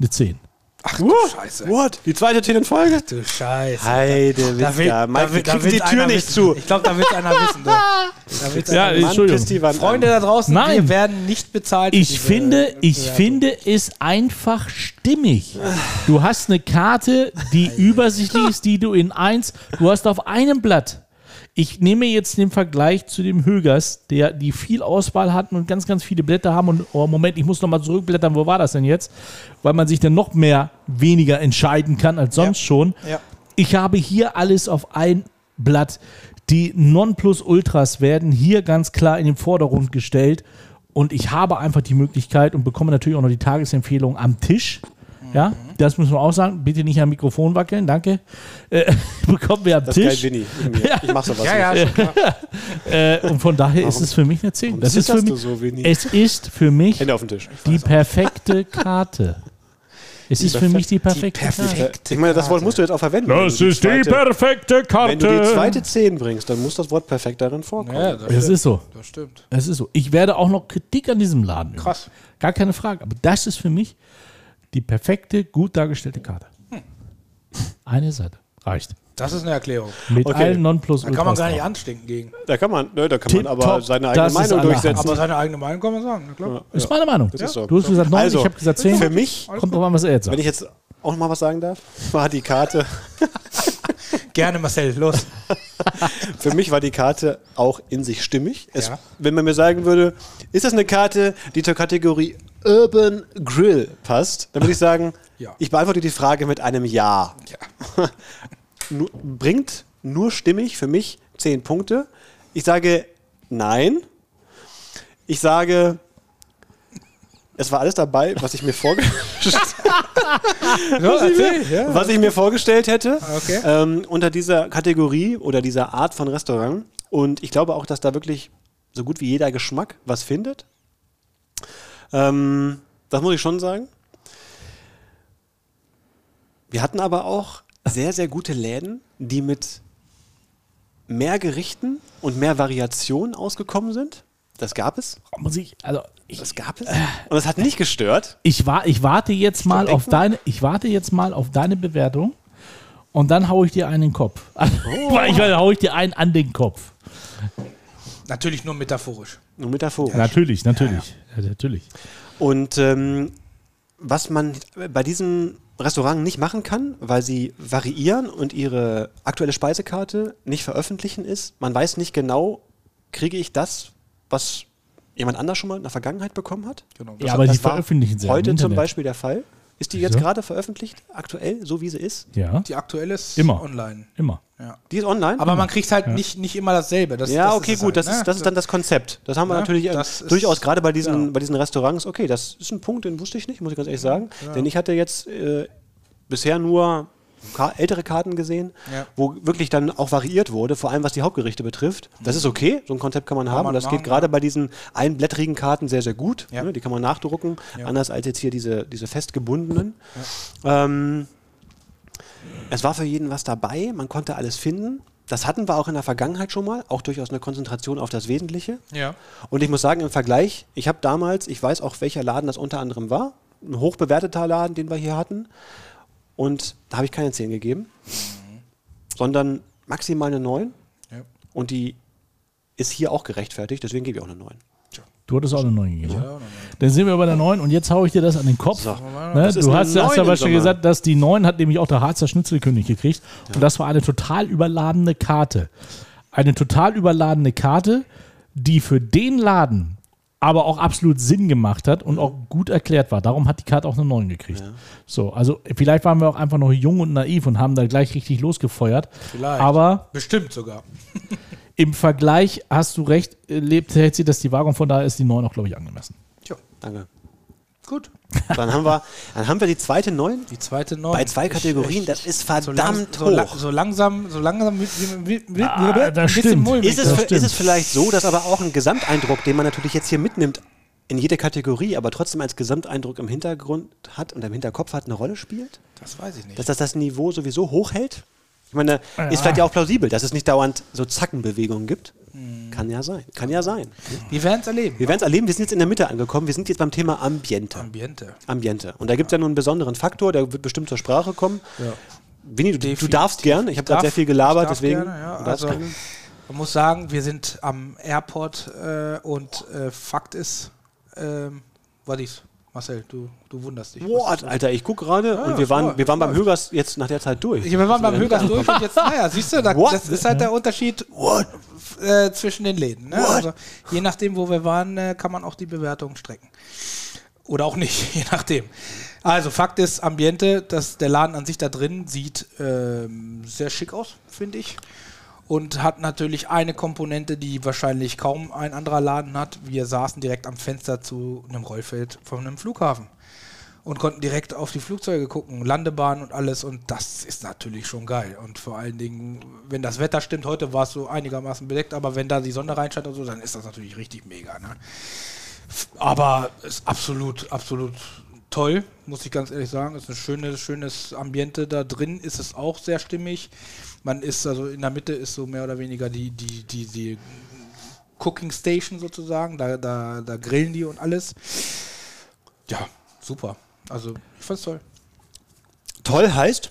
eine 10. Ach du Scheiße. What? Die zweite Tee in Folge? Du Scheiße. Heide, Da will, Witzka. da Mike, will, da will die Tür nicht wissen. zu. Ich glaube, da wird einer wissen. Da, da wird's Ja, einer Mann, Entschuldigung. Wand Freunde da draußen, Nein. wir werden nicht bezahlt. Ich finde, ich Bewertung. finde es einfach stimmig. Du hast eine Karte, die übersichtlich ist, die du in eins, du hast auf einem Blatt. Ich nehme jetzt den Vergleich zu dem Högers, der die viel Auswahl hatten und ganz, ganz viele Blätter haben. Und oh, Moment, ich muss nochmal zurückblättern, wo war das denn jetzt? Weil man sich dann noch mehr weniger entscheiden kann als sonst schon. Ja. Ich habe hier alles auf ein Blatt. Die Nonplusultras werden hier ganz klar in den Vordergrund gestellt. Und ich habe einfach die Möglichkeit und bekomme natürlich auch noch die Tagesempfehlung am Tisch. Ja, das müssen wir auch sagen. Bitte nicht am Mikrofon wackeln, danke. Äh, bekommen wir am Das ist geil, Tisch. Winnie. in mir. Ich mach sowas Ja, nicht. ja, schon klar. Äh, und von daher ist es für mich eine 10. Das ist für mich, so, es ist für mich Hände auf den Tisch. die perfekte Karte. Es ist für mich die perfekte Karte. perfekte Ich meine, das Wort Karte. musst du jetzt auch verwenden. Das ist die zweite- perfekte Karte. Wenn du die zweite 10 bringst, dann muss das Wort perfekt darin vorkommen. Ja, das, Es ist so. das stimmt. Es ist so. Ich werde auch noch Kritik an diesem Laden üben. Krass. Gar keine Frage. Aber das ist für mich die perfekte, gut dargestellte Karte. Hm. Eine Seite. Reicht. Das ist eine Erklärung. Mit Okay. allen Nonplus Da kann man gar nicht drauf. anstinken gegen. Da kann man, ne, da kann man aber seine eigene Meinung durchsetzen. Aber seine eigene Meinung kann man sagen. Na klar. Ist meine Meinung. Das ist so. Du hast gesagt 9, Also, ich habe gesagt 10. Für mich, Kommt drauf an, was er jetzt wenn sagt. ich jetzt auch noch mal was sagen darf, war die Karte, Gerne, Marcel, los. für mich war die Karte auch in sich stimmig. Es, Ja. Wenn man mir sagen würde, ist das eine Karte, die zur Kategorie Urban Grill passt, dann würde ich sagen, Ja. ich beantworte die Frage mit einem Ja. Ja. Bringt nur stimmig für mich 10 Punkte. Ich sage nein. Ich sage, es war alles dabei, was ich mir, vorge So, erzähl. Ja. was ich mir vorgestellt hätte. Okay. Ähm, unter dieser Kategorie oder dieser Art von Restaurant. Und ich glaube auch, dass da wirklich so gut wie jeder Geschmack was findet. Ähm, das muss ich schon sagen. Wir hatten aber auch sehr, sehr gute Läden, die mit mehr Gerichten und mehr Variationen ausgekommen sind. Das gab es. Muss ich, also ich, Das gab es. Und das hat nicht gestört. ich, war, ich warte jetzt mal auf deine, ich warte jetzt mal auf deine Bewertung und dann haue ich dir einen in den Kopf. Weil ich hau ich dir einen an den Kopf. Natürlich nur metaphorisch. Nur metaphorisch. Natürlich, natürlich. Ja, natürlich. Und ähm, was man bei diesem Restaurant nicht machen kann, weil sie variieren und ihre aktuelle Speisekarte nicht veröffentlichen ist, man weiß nicht genau, kriege ich das, was jemand anders schon mal in der Vergangenheit bekommen hat? Genau. Ja, aber das die war veröffentlichen sie ja im Heute zum. Beispiel der Fall. Ist die jetzt Wieso? gerade veröffentlicht, aktuell, so wie sie ist? Ja, Die aktuelle ist Immer. online. immer. Ja. Die ist online? Aber man kriegt halt nicht, nicht immer dasselbe. Das, ja, das okay, gut, das, halt, ist, ne? das ist dann das Konzept. Das haben wir Ja, natürlich äh, das ist- durchaus gerade bei diesen, bei diesen Restaurants, okay, das ist ein Punkt, den wusste ich nicht, muss ich ganz ehrlich sagen. Denn ich hatte jetzt äh, bisher nur ältere Karten gesehen, Ja. wo wirklich dann auch variiert wurde, vor allem was die Hauptgerichte betrifft. Das ist okay, so ein Konzept kann man haben. man das machen, geht gerade ja. bei diesen einblättrigen Karten sehr, sehr gut. Ja. Ne? Die kann man nachdrucken, anders als jetzt hier diese, diese festgebundenen. Ähm, es war für jeden was dabei, man konnte alles finden. Das hatten wir auch in der Vergangenheit schon mal, auch durchaus eine Konzentration auf das Wesentliche. Ja. Und ich muss sagen, im Vergleich, ich habe damals, ich weiß auch, welcher Laden das unter anderem war, ein hochbewerteter Laden, den wir hier hatten. Und da habe ich keine 10 gegeben, sondern maximal eine 9. Ja. Und die ist hier auch gerechtfertigt, deswegen gebe ich auch eine 9. Du hattest auch eine 9 gegeben. ne? Dann sind wir bei der 9 und jetzt haue ich dir das an den Kopf. So. Ne? Du hast, ja- hast 9 ja im beispielsweise Sommer. gesagt, dass die 9 hat nämlich auch der Harzer Schnitzelkönig gekriegt. Und das war eine total überladene Karte. Eine total überladene Karte, die für den Laden aber auch absolut Sinn gemacht hat und auch gut erklärt war. Darum hat die Karte auch eine 9 gekriegt. So, also vielleicht waren wir auch einfach noch jung und naiv und haben da gleich richtig losgefeuert. Vielleicht. Aber Bestimmt sogar. im Vergleich hast du recht, äh, lebt, hält sie das die Waage und von daher ist die 9 auch, glaube ich, angemessen. Tja, Danke. Gut. Dann haben wir, dann haben wir die zweite 9 Die zweite neun. bei zwei Kategorien. ich- Das ist lang, verdammt so, la- hoch. so langsam, so langsam wird, wird, wird, Ah, das stimmt. Ist es, Das ist stimmt. es vielleicht so, dass aber auch ein Gesamteindruck, den man natürlich jetzt hier mitnimmt, in jede Kategorie, aber trotzdem als Gesamteindruck im Hintergrund hat und im Hinterkopf hat, eine Rolle spielt? Das weiß ich nicht. Dass das das Niveau sowieso hochhält? Ich meine, ist vielleicht ja auch plausibel, dass es nicht dauernd so Zackenbewegungen gibt. Hm. Kann ja sein. Kann ja sein. Wir werden es erleben. Wir werden es erleben, wir sind jetzt in der Mitte angekommen. Wir sind jetzt beim Thema Ambiente. Ambiente. Ambiente. Und da gibt es ja nun einen besonderen Faktor, der wird bestimmt zur Sprache kommen. Ja. Winnie, du, du darfst gern. Ich habe gerade sehr viel gelabert, ich darf deswegen. Gerne, ja. also, gerne. man muss sagen, wir sind am Airport äh, und äh, Fakt ist, ähm, was ist? Marcel, du, du wunderst dich. Boah, Alter, ich gucke gerade und Ja, wir waren, wir waren beim. Högers jetzt nach der Zeit durch. Ja, wir waren beim Högers durch und jetzt, naja, siehst du, da, das ist halt der Unterschied äh, zwischen den Läden. Ne? Also, je nachdem, wo wir waren, äh, kann man auch die Bewertung strecken. Oder auch nicht, je nachdem. Also, Fakt ist, Ambiente, dass der Laden an sich da drin sieht ähm, sehr schick aus, finde ich. Und hat natürlich eine Komponente, die wahrscheinlich kaum ein anderer Laden hat. Wir saßen direkt am Fenster zu einem Rollfeld von einem Flughafen und konnten direkt auf die Flugzeuge gucken, Landebahn und alles und das ist natürlich schon geil. Und vor allen Dingen, wenn das Wetter stimmt, heute war es so einigermaßen bedeckt, aber wenn da die Sonne reinscheint und so, dann ist das natürlich richtig mega. Ne? Aber ist absolut, absolut toll, muss ich ganz ehrlich sagen. Ist ein schönes, schönes Ambiente da drin, ist es auch sehr stimmig. Man ist also in der Mitte ist so mehr oder weniger die, die, die, die Cooking Station sozusagen. Da, da, da grillen die und alles. Ja, super. Also ich fand's toll. Toll heißt?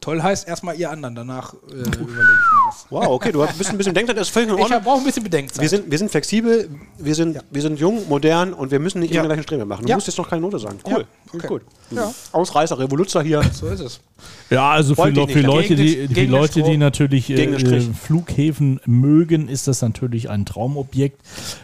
Toll heißt erstmal ihr anderen, danach äh, überlege ich mir was. Wow, okay, du hast- ein bisschen Denkzeit, das ist völlig in Ich Ordnung. brauche ein bisschen Bedenkzeit. Wir sind, wir sind flexibel, wir sind, wir sind jung, modern und wir müssen nicht Ja. immer gleichen Streben machen. Du Ja. musst jetzt noch keine Note sagen. Cool, Ja, okay. gut. Ja. Ausreißer, Revoluzer hier. so ist es. Ja, also für, Le- für. Leute, die, die gegen den Leute, die Strom. natürlich äh, äh, Flughäfen mögen, ist das natürlich ein Traumobjekt.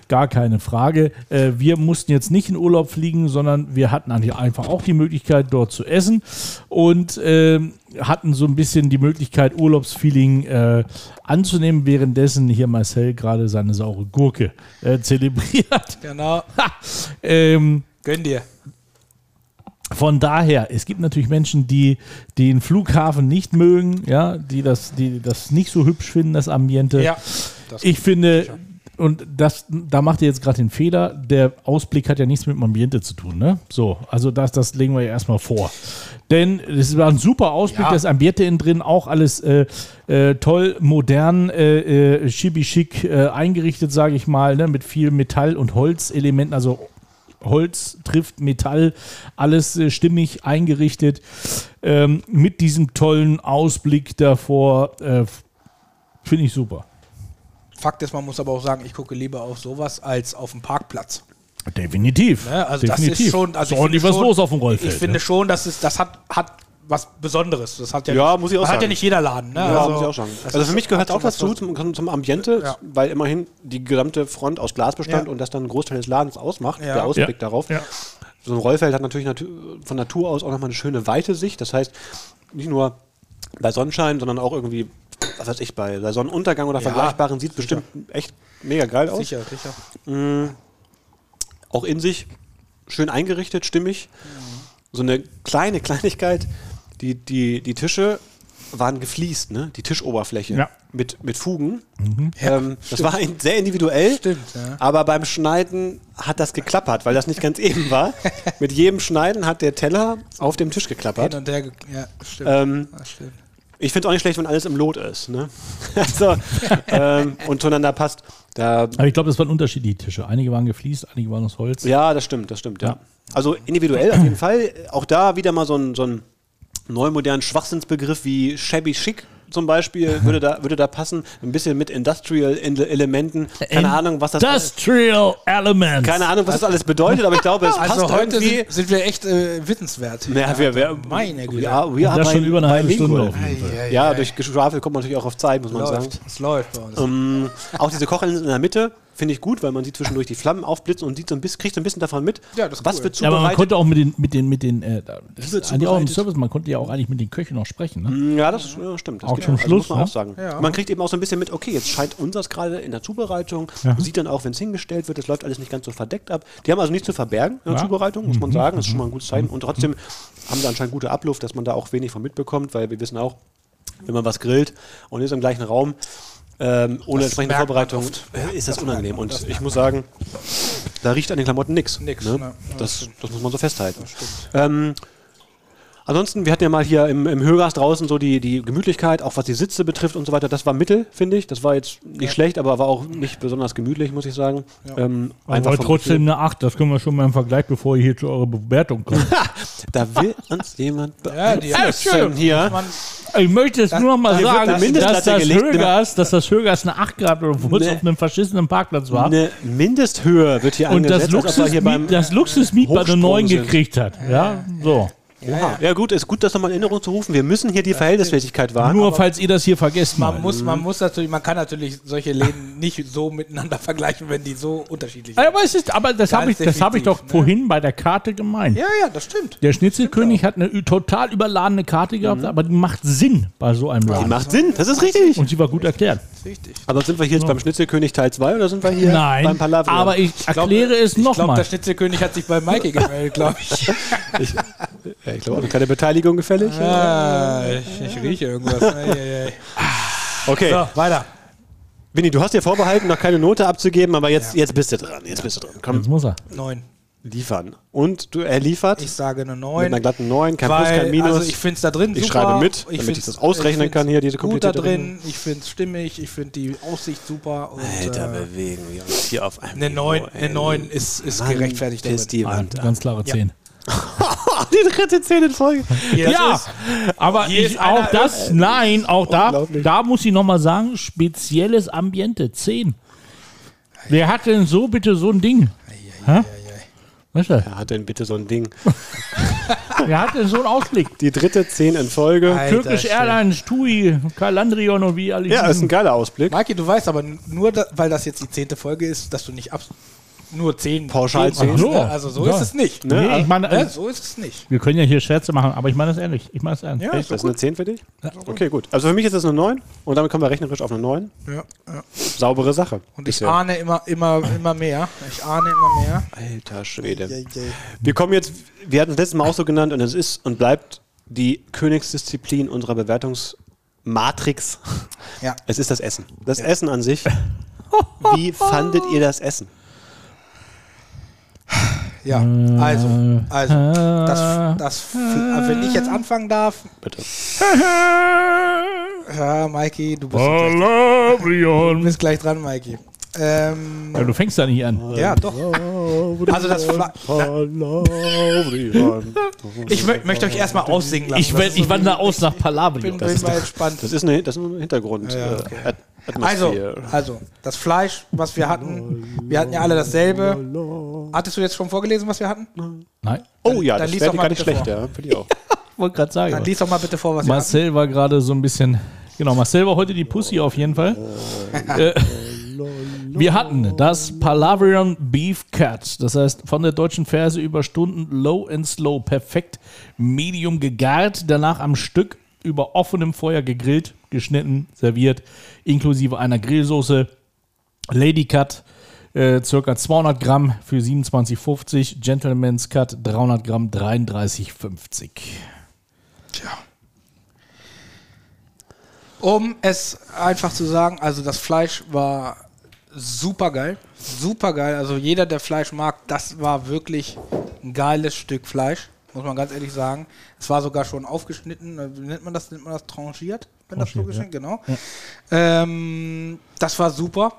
Gar keine Frage. Äh, wir mussten jetzt nicht in Urlaub fliegen, sondern wir hatten eigentlich einfach auch die Möglichkeit, dort zu essen und ähm, hatten so ein bisschen die Möglichkeit, Urlaubsfeeling äh, anzunehmen, währenddessen hier Marcel gerade seine saure Gurke äh, zelebriert. Genau. ähm, Gönn dir. Von daher, es gibt natürlich Menschen, die den Flughafen nicht mögen, ja, die das, die das nicht so hübsch finden, das Ambiente. Ja. Das Ich finde, und das, da macht ihr jetzt gerade den Fehler, der Ausblick hat ja nichts mit dem Ambiente zu tun, ne? So, also das, das legen wir ja erstmal vor. Denn es war ein super Ausblick, Ja. das Ambiente innen drin, auch alles äh, äh, toll, modern, äh, äh, schick äh, eingerichtet, sage ich mal, ne? mit viel Metall- und Holzelementen, also Holz trifft Metall, alles äh, stimmig eingerichtet, ähm, mit diesem tollen Ausblick davor, äh, finde ich super. Fakt ist, man muss aber auch sagen, ich gucke lieber auf sowas als auf dem Parkplatz. Definitiv. Ne? Also Definitiv. das ist schon, also ist ich ordentlich finde was schon, los auf dem Rollfeld. Ich finde ne? schon, dass es, das hat, hat was Besonderes. Das hat ja, Ja, nicht, muss ich auch das hat sagen. ja nicht jeder Laden. Ne? Ja, also, muss ich auch sagen. Also für mich gehört auch was dazu, zum, zum Ambiente, Ja. weil immerhin die gesamte Front aus Glas bestand Ja. und das dann einen Großteil des Ladens ausmacht, Ja. der Ausblick Ja. darauf. Ja. So ein Rollfeld hat natürlich natu von Natur aus auch nochmal eine schöne weite Sicht. Das heißt, nicht nur bei Sonnenschein, sondern auch irgendwie, was weiß ich, bei, bei Sonnenuntergang oder Ja, Vergleichbaren sieht es bestimmt echt mega geil aus. Sicher, sicher. Auch in sich schön eingerichtet, stimmig. So eine kleine Kleinigkeit, die, die, die Tische waren gefliest, ne? Die Tischoberfläche Ja. mit, mit Fugen. ähm, das war ein, sehr individuell. Stimmt, ja. Aber beim Schneiden hat das geklappert, weil das nicht ganz eben war. mit jedem Schneiden hat der Teller auf dem Tisch Hin geklappert. und her, ja, stimmt. Ähm, stimmt. ich finde es auch nicht schlecht, wenn alles im Lot ist. Ne? also, ähm, und zueinander passt. Da Aber ich glaube, das waren unterschiedliche Tische. Einige waren gefliest, einige waren aus Holz. Ja, das stimmt, das stimmt, ja. Ja. Also individuell auf jeden Fall. Auch da wieder mal so ein, so ein neumodernen Schwachsinnsbegriff wie shabby chic zum Beispiel würde da, würde da passen. Ein bisschen mit Industrial Ele- Elementen. Keine Ahnung, was das Industrial Elements. keine Ahnung, was das alles bedeutet, aber ich glaube, es passt Also heute irgendwie. sind, sind wir echt äh, wissenswert. Ja, wir, wir, Meine Güte. Und are das schon über eine halbe. Stunde auf jeden Fall. Ja, durch Geschwafel kommt man natürlich auch auf Zeit, muss man sagen. läuft. Es läuft bei uns. Ähm, auch diese Kochlinsen in der Mitte finde ich gut, weil man sieht zwischendurch die Flammen aufblitzen und sieht so ein bisschen, kriegt so ein bisschen davon mit, Ja, das ist was cool. wird Ja, aber man zubereitet. konnte auch mit den, mit den, mit den, äh, das ist eigentlich auch im zubereitet? Service, man konnte ja auch eigentlich mit den Köchen noch sprechen. Ne? Ja, das ja, stimmt. Das Auch geht zum Also Schluss, muss man ne? auch sagen. Ja. Man kriegt eben auch so ein bisschen mit, okay, jetzt scheint unseres gerade in der Zubereitung. Man sieht dann auch, wenn es hingestellt wird, es läuft alles nicht ganz so verdeckt ab. Die haben also nichts zu verbergen in der Ja. Zubereitung, muss man sagen. Das ist schon mal ein gutes Zeichen. Und trotzdem haben sie anscheinend gute Abluft, dass man da auch wenig von mitbekommt, weil wir wissen auch, wenn man was grillt und ist im gleichen Raum, ähm, ohne entsprechende Vorbereitung, ist das unangenehm. Und ich muss sagen, da riecht an den Klamotten nichts. Nix, Ne? ne? Das Das, das muss man so festhalten. Ähm, Ansonsten, wir hatten ja mal hier im, im Höhegast draußen so die, die Gemütlichkeit, auch was die Sitze betrifft und so weiter. Das war Mittel, finde ich. Das war jetzt nicht schlecht, aber war auch nicht besonders gemütlich, muss ich sagen. Ähm, Aber trotzdem eine 8, das können wir schon mal im Vergleich, bevor ihr hier zu eurer Bewertung kommt. Gefühl. Da will uns jemand Ja, die beeinflussen hier. Man, ich möchte jetzt nur noch mal hier sagen, dass das, gelegt, Högers, dass das Högers eine 8 gehabt hat, obwohl es Nee. auf einem verschissenen Parkplatz war. Eine Mindesthöhe wird hier Und das angesetzt, hier Luxusmiet, das Luxusmiet bei der Hochsprung 9 sind. gekriegt hat. Ja, so. Oha. Ja gut, ist gut, das nochmal in Erinnerung zu rufen. Wir müssen hier die Verhältnismäßigkeit wahren. Nur falls ihr das hier vergesst man, mal. muss, man muss natürlich, man kann natürlich solche Läden nicht so miteinander vergleichen, wenn die so unterschiedlich Ja, sind. Aber, es ist, aber das habe ich, das hab ich doch ne? vorhin bei der Karte gemeint. Ja, ja, das stimmt. Der Schnitzelkönig hat eine total überladene Karte gehabt, aber die macht Sinn bei so einem Die Laden. macht Sinn, das ist richtig. Und sie war gut erklärt. Richtig. Aber sind wir hier jetzt beim Schnitzelkönig Teil 2 oder sind wir hier Nein, beim Palaver? aber ich erkläre es Ich glaube, der nochmal. Schnitzelkönig hat sich bei Maike gemeldet, glaube ich. ja, ich glaube, keine Beteiligung gefällig. ah, ich, ich rieche irgendwas. Okay. So, weiter. Winnie, du hast dir vorbehalten, noch keine Note abzugeben, aber jetzt, jetzt bist du dran. Jetzt bist du dran. Komm. Jetzt muss er. Neun. liefern. Und du, er liefert Ich sage eine mit 9. einer glatten 9, kein Plus, weil, kein Minus. Also ich finde es da drin Ich super. schreibe mit, damit ich das ausrechnen find's kann hier, diese gut da komplizierte drin. Ich finde es stimmig. Ich finde die Aussicht super. Und, Alter, äh, bewegen wir uns hier auf einem eine 9, Niveau, ey. eine 9 ist, ist Mann, gerechtfertigt. darin. die Wand an. ganz klare Ja. 10. die dritte Szene in Folge. Das Ja, aber ich, auch das, nein, auch da, da muss ich nochmal sagen, spezielles Ambiente, 10. Wer hat denn so bitte so ein Ding? Hä? Weißt du, Er hat denn bitte so ein Ding. wer hat denn so einen Ausblick? Die dritte 10 in Folge. Alter, Turkish schön. Airlines, TUI, Kalandrion und wie alle Ja, ist ein geiler Ausblick. Maiki, du weißt aber nur, da, weil das jetzt die zehnte Folge ist, dass du nicht ab, nur 10 Pauschal zehn zehn. so. ne? Also so Ja. ist es nicht. Ne? Nee, ich meine, Ne? äh, So ist es nicht. wir können ja hier Scherze machen, aber ich meine das ehrlich. Ich meine das ernst. Ja, Echt? Das ist eine 10 für dich? Okay, gut. Also für mich ist das eine 9 und damit kommen wir rechnerisch auf eine 9. Ja, ja. Saubere Sache. Und ich Bisher. ahne immer, immer, immer mehr. Ich ahne immer mehr. Alter Schwede. Wir kommen jetzt, wir hatten es letztes Mal auch so genannt und es ist und bleibt die Königsdisziplin unserer Bewertungsmatrix. Ja. Es ist das Essen. Das Essen an sich. Wie fandet ihr das Essen? Ja, also, also, das, das, äh, wenn ich jetzt anfangen darf, Bitte. ja, Maiki, du bist, gleich, du bist gleich dran, Maiki. Ähm, Ja, du fängst da nicht an. ja, doch. Also das Fle Ich mö möchte euch erstmal aussingen lassen. Ich, ist ich so wandere aus nach Ich Palabrio. bin, bin mal entspannt. Das ist, eine, das ist ein Hintergrund. Ja, okay. äh, At Also, also, das Fleisch, was wir hatten, wir hatten ja alle dasselbe. Hattest du jetzt schon vorgelesen, was wir hatten? Nein, oh ja, dann das wäre gar nicht schlecht, vor. ja. Finde ich auch. ich wollte gerade sagen. Dann lies doch mal bitte vor, was wir hatten. Marcel war gerade so ein bisschen. Genau, Marcel war heute die Pussy auf jeden Fall. äh, wir hatten das Palavrion Beef Cat. Das heißt, von der deutschen Ferse über Stunden low and slow, perfekt medium gegart, danach am Stück über offenem Feuer gegrillt, geschnitten, serviert, inklusive einer Grillsoße. Lady Cut, äh, circa 200 Gramm für 27,50. Gentleman's Cut, 300 Gramm, 33,50. Tja. Um es einfach zu sagen, also das Fleisch war super geil. Super geil. Also jeder, der Fleisch mag, das war wirklich ein geiles Stück Fleisch. Muss man ganz ehrlich sagen. Es war sogar schon aufgeschnitten. äh, Wie nennt man das? Nennt man das tranchiert? Wenn das so geschnitten, genau. Ähm, das war super.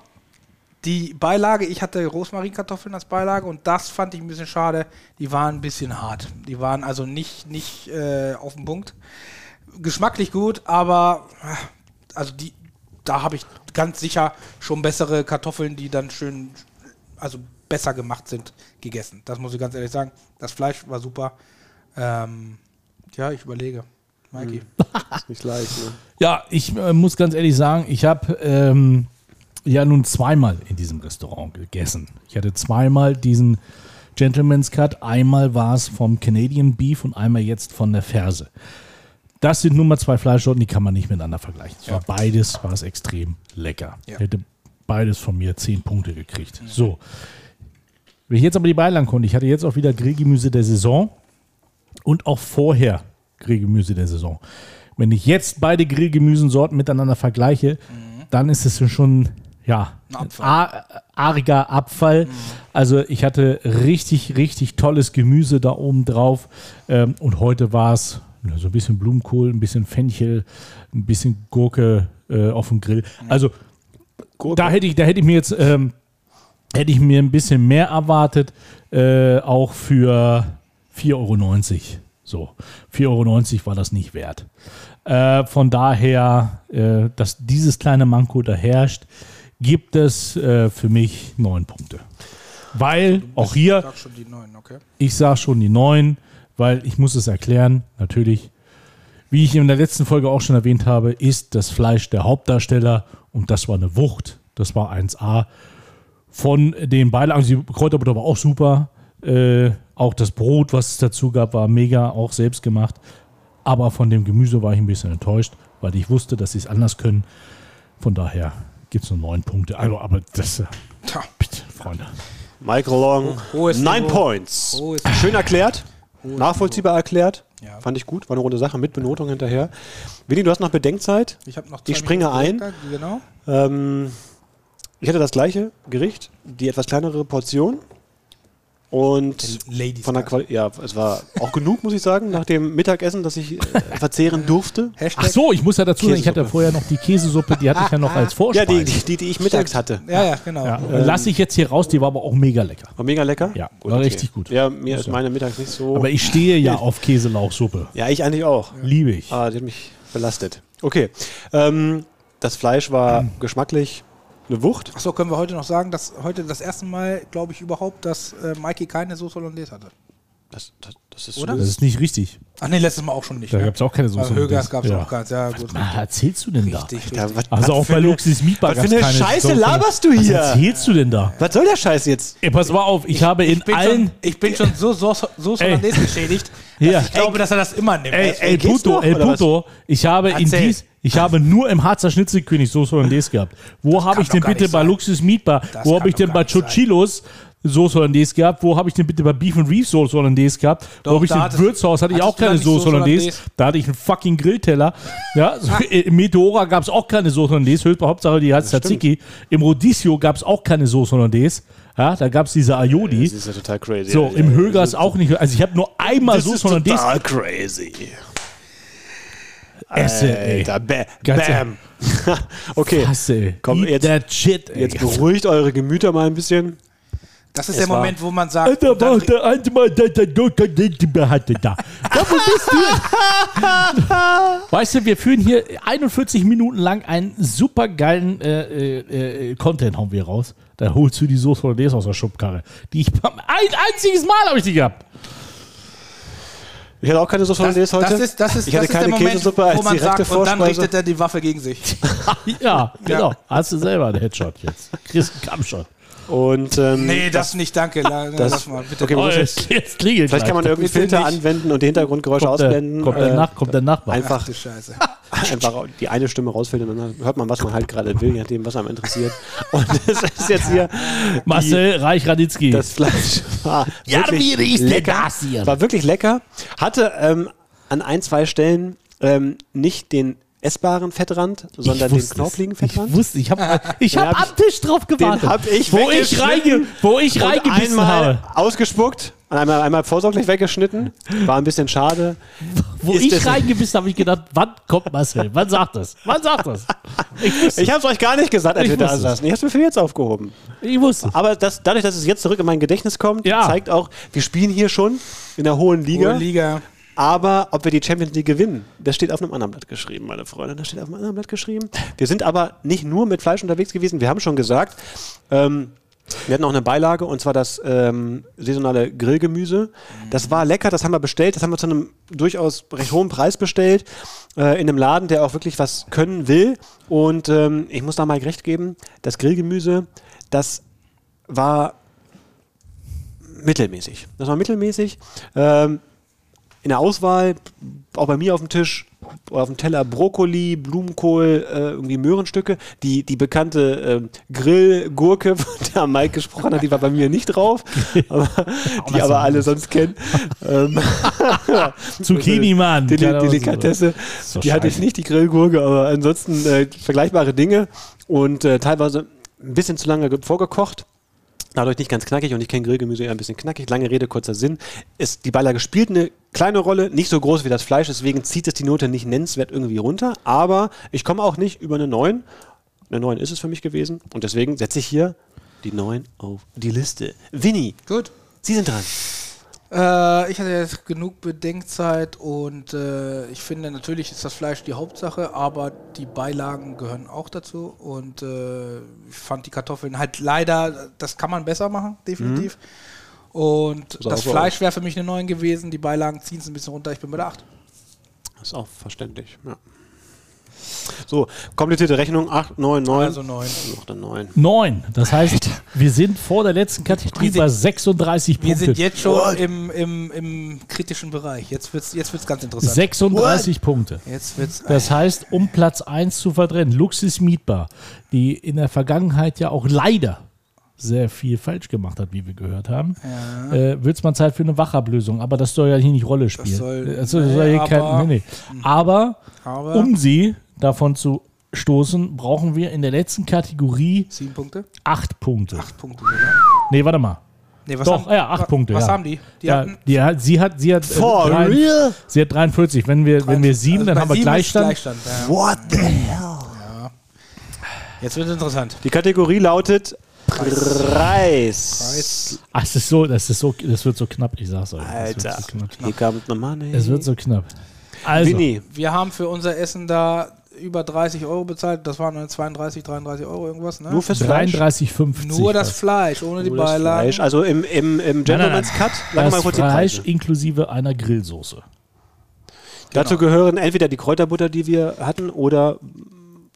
Die Beilage, ich hatte Rosmarinkartoffeln als Beilage und das fand ich ein bisschen schade. Die waren ein bisschen hart. Die waren also nicht, nicht äh, auf den Punkt. Geschmacklich gut, aber äh, also die, da habe ich ganz sicher schon bessere Kartoffeln, die dann schön, also besser gemacht sind, gegessen. Das muss ich ganz ehrlich sagen. Das Fleisch war super. Ähm, ja, ich überlege. Mikey. Ist nicht leicht, ne? Ja, ich äh, muss ganz ehrlich sagen, ich habe ähm, ja nun zweimal in diesem Restaurant gegessen. Ich hatte zweimal diesen Gentleman's Cut. Einmal war es vom Canadian Beef und einmal jetzt von der Ferse. Das sind nun mal zwei Fleischsorten, die kann man nicht miteinander vergleichen. Es war beides, war es extrem lecker. Ja. Hätte beides von mir zehn Punkte gekriegt. So. Wenn ich jetzt aber die Beilagen konnte, ich hatte jetzt auch wieder Grillgemüse der Saison und auch vorher Grillgemüse der Saison. Wenn ich jetzt beide Grillgemüsensorten miteinander vergleiche, dann ist es schon ja, Ein Abfall. ar- arger Abfall. Also ich hatte richtig, richtig tolles Gemüse da oben drauf. Ähm, und heute war es so ein bisschen Blumenkohl, ein bisschen Fenchel, ein bisschen Gurke äh, auf dem Grill. Also da hätte ich, da hätte ich mir jetzt ähm, hätte ich mir ein bisschen mehr erwartet, äh, auch für 4,90 Euro. So, 4,90 Euro war das nicht wert. Äh, von daher, äh, dass dieses kleine Manko da herrscht, gibt es äh, für mich neun Punkte. Weil auch hier, Sag schon die neun, okay. ich sage schon die neun, weil ich muss es erklären, natürlich. Wie ich in der letzten Folge auch schon erwähnt habe, ist das Fleisch der Hauptdarsteller und das war eine Wucht. Das war 1A. Von den Beilagen, die Kräuterbutter war auch super. Äh, auch das Brot, was es dazu gab, war mega, auch selbst gemacht. Aber von dem Gemüse war ich ein bisschen enttäuscht, weil ich wusste, dass sie es anders können. Von daher gibt es nur neun Punkte. Also, aber das, äh, Tja. bitte, Freunde. Michael Long, nine points. Schön erklärt, nachvollziehbar erklärt. Ja. Fand ich gut, war eine runde Sache mit Benotung hinterher. Willi, du hast noch Bedenkzeit. Ich habe noch Ich springe ein. Minuten Bedenkzeit, Genau. Ähm, ich hatte das gleiche Gericht, die etwas kleinere Portion. Und Ladies von der Quali ja, es war auch genug, muss ich sagen, nach dem Mittagessen, das ich äh, verzehren durfte. Hashtag. Ach so, ich muss ja dazu sagen, ich hatte vorher noch die Käsesuppe, die hatte ich ja noch als Ja, Vorspeise. die, die, die, die ich mittags hatte. Ja, ja, genau. Ja, äh, lasse ich jetzt hier raus, die war aber auch mega lecker. War mega lecker. Ja, war richtig gut. Ja, mir ist meine mittags nicht so. Aber ich stehe ja auf Käselauchsuppe. ja, ich eigentlich auch. Liebe ich. Ah, die hat mich belastet. Okay. Ähm, das Fleisch war Hm. geschmacklich eine Wucht. Achso, können wir heute noch sagen, dass heute das erste Mal, glaube ich, überhaupt, dass äh, Mikey keine Soße Hollandaise hatte. Das, das, das ist Oder? Das ist nicht richtig. Ach nee, letztes Mal auch schon nicht. Da ne? gab's auch keine Soße Bei Högers gab es Ja. auch keins. Ja, gut. Was erzählst du denn da? Richtig, richtig. Ja, was, Also was auch bei Luxis Mietbar was für eine keine Scheiße Soße. laberst du Was hier? erzählst du denn da? Was soll der Scheiß jetzt? Ey, pass mal auf, ich, habe in ich bin allen... Schon, ich bin schon so Soße. Hollandaise geschädigt, dass Ja. ich glaube, dass er das immer nimmt. Ey, El Puto, El was? Puto, ich habe in dies, ich habe nur im Harzer Schnitzelkönig Soße Hollandaise gehabt. Wo habe ich denn bitte bei sein. Luxus Mietbar, Das wo habe ich denn bei. Chochilos Soße Hollandaise gehabt? Wo habe ich denn bitte bei Beef and Reef Soße Hollandaise gehabt? Doch, wo habe ich denn Würzhaus? Hatte ich auch keine Soße Hollandaise. Hollandaise? Da hatte ich einen fucking Grillteller. Ja, so, Im Meteora gab es auch keine Soße Hollandaise. Höchste Hauptsache, die hat Tzatziki. Im Rodicio gab es auch keine Soße Hollandaise. Ja, da gab es diese Ayodi. Das ist ja total crazy. So, im Högers auch nicht. Also ich habe nur einmal Das ist Soße Hollandaise total crazy. Esse, ey. Alter, ba bam. okay, Hasse, ey. Komm, Eat jetzt- that shit, ey. jetzt beruhigt eure Gemüter mal ein bisschen. das ist es der war- Moment, wo man sagt, Alter, und dann- war der eine Mal, der der Doktor den hatte da. Da wo bist du? Weißt du, wir führen hier 41 Minuten lang einen super geilen äh, äh, äh, Content hauen wir raus. Da holst du die Soße Hollandaise aus der Schubkarre. Die ich beim ein einziges Mal habe ich die gehabt. Ich hatte auch keine Soße das, Hollandaise heute. das ist, das ist, ich hatte das ist keine der Moment, Käsesuppe wo als man direkte sagt, und dann Vorspeise. richtet er die Waffe gegen sich. Ja, genau. Hast du selber einen Headshot jetzt. Chris Kampfshot. Und ähm, Nee, das, nicht, danke. La, das- lass mal, bitte. okay, Oh, jetzt, jetzt klingelt vielleicht kann man Bitte Filter nicht. anwenden und die Hintergrundgeräusche kommt der, ausblenden. kommt, der äh, Nach, kommt der Nachbar. einfach, Ach einfach die eine Stimme rausfiltern und dann hört man, was man halt gerade will, je nachdem, was einem interessiert. Und das ist jetzt hier Marcel Reich-Raditzky. das Fleisch war Ja, wirklich wie ist lecker. das hier? War wirklich lecker. Hatte ähm, an ein, zwei Stellen ähm, nicht den essbaren Fettrand, sondern den knaufligen Fettrand. Ich wusste, ich habe ich hab am Tisch drauf gewartet. hab ich wo ich, reinge, weggeschnitten wo ich reingebissen einmal habe. ausgespuckt und einmal, einmal vorsorglich weggeschnitten. War ein bisschen schade. Wo ist ich reingebissen habe, ich gedacht, wann kommt Marcel? Wann sagt das? Wann sagt das? Ich wusste. Ich habe es euch gar nicht gesagt, als Ich wir da saßen. Ich habe es mir für jetzt aufgehoben. Ich wusste. Aber das, dadurch, dass es jetzt zurück in mein Gedächtnis kommt, Ja. zeigt auch, wir spielen hier schon in der hohen Liga. Hohe Liga. Aber ob wir die Champions League gewinnen, das steht auf einem anderen Blatt geschrieben, meine Freunde. Das steht auf einem anderen Blatt geschrieben. Wir sind aber nicht nur mit Fleisch unterwegs gewesen. Wir haben schon gesagt, ähm, wir hatten auch eine Beilage und zwar das ähm, saisonale Grillgemüse. Das war lecker, das haben wir bestellt. Das haben wir zu einem durchaus recht hohen Preis bestellt. Äh, in einem Laden, der auch wirklich was können will. Und ähm, ich muss da mal recht geben, das Grillgemüse, das war mittelmäßig. Das war mittelmäßig. Ähm, in der Auswahl, auch bei mir auf dem Tisch, auf dem Teller Brokkoli, Blumenkohl, äh, irgendwie Möhrenstücke. Die, die bekannte ähm, Grillgurke, von der Mike gesprochen hat, die war bei mir nicht drauf, aber, die aber alle sonst kennen. ähm, Zucchini, Mann. Die Ahnung, Delikatesse, so die hatte ich nicht, die Grillgurke, aber ansonsten äh, vergleichbare Dinge und äh, teilweise ein bisschen zu lange ge- vorgekocht. Dadurch nicht ganz knackig und ich kenne Grillgemüse eher ein bisschen knackig. Lange Rede, kurzer Sinn. Ist, die Beilage spielt eine kleine Rolle, nicht so groß wie das Fleisch, deswegen zieht es die Note nicht nennenswert irgendwie runter. Aber ich komme auch nicht über eine 9. Eine 9 ist es für mich gewesen und deswegen setze ich hier die 9 auf die Liste. Winnie, Gut. Sie sind dran. Äh, ich hatte jetzt genug Bedenkzeit und äh, ich finde, natürlich ist das Fleisch die Hauptsache, aber die Beilagen gehören auch dazu. Und äh, ich fand die Kartoffeln halt leider, das kann man besser machen, definitiv. Und So, das also Fleisch wäre für mich eine 9 gewesen, die Beilagen ziehen es ein bisschen runter, ich bin bei der 8. Das ist auch verständlich. Ja. So, komplizierte Rechnung, 8, 9, 9. Also 9. Noch eine 9. Neun. Das heißt, wir sind vor der letzten Kategorie Wir sind- bei 36 Wir Punkten. sind jetzt schon im, im, im kritischen Bereich. Jetzt wird es jetzt wird's ganz interessant. 36 Punkte. Jetzt wird's. Das heißt, um Platz 1 zu verdrennen, Luxus Mietbar, die in der Vergangenheit ja auch leider sehr viel falsch gemacht hat, wie wir gehört haben, äh, wird es mal Zeit für eine Wachablösung. Aber das soll ja hier nicht Rolle spielen. soll- also, das soll hier aber- kein, nee, nee. aber, Aber- um sie davon zu stoßen, brauchen wir in der letzten Kategorie Sieben Punkte? acht Punkte. Acht Punkte sogar. Nee, warte mal. Nee, was Doch, haben, ja, acht wa- Punkte. Was ja. haben die? Die ja, hatten die hat, sie hat, sie hat, äh, For drei- real? sie hat 43. Wenn wir, wenn wir sieben, also dann bei haben wir sieben ist Gleichstand. Gleichstand ja. What the hell? Jetzt wird es interessant. Die Kategorie lautet Preis. Preis. Ach, es ist so, das ist so, das wird so knapp, ich sag's euch. Das Alter, wird so knapp. hier kommt nochmal eine. Es wird so knapp. Also, Winnie, Wir haben für unser Essen da über 30 Euro bezahlt. Das waren dann 32, 33 Euro irgendwas. Ne? nur fürs Fleisch? 33,50. Nur das was. Fleisch, ohne die Nur das Beilagen. Fleisch. Also im, im, im Gentleman's Cut, sagen wir Das mal kurz die Fleisch inklusive einer Grillsoße. Dazu gehören entweder die Kräuterbutter, die wir hatten, oder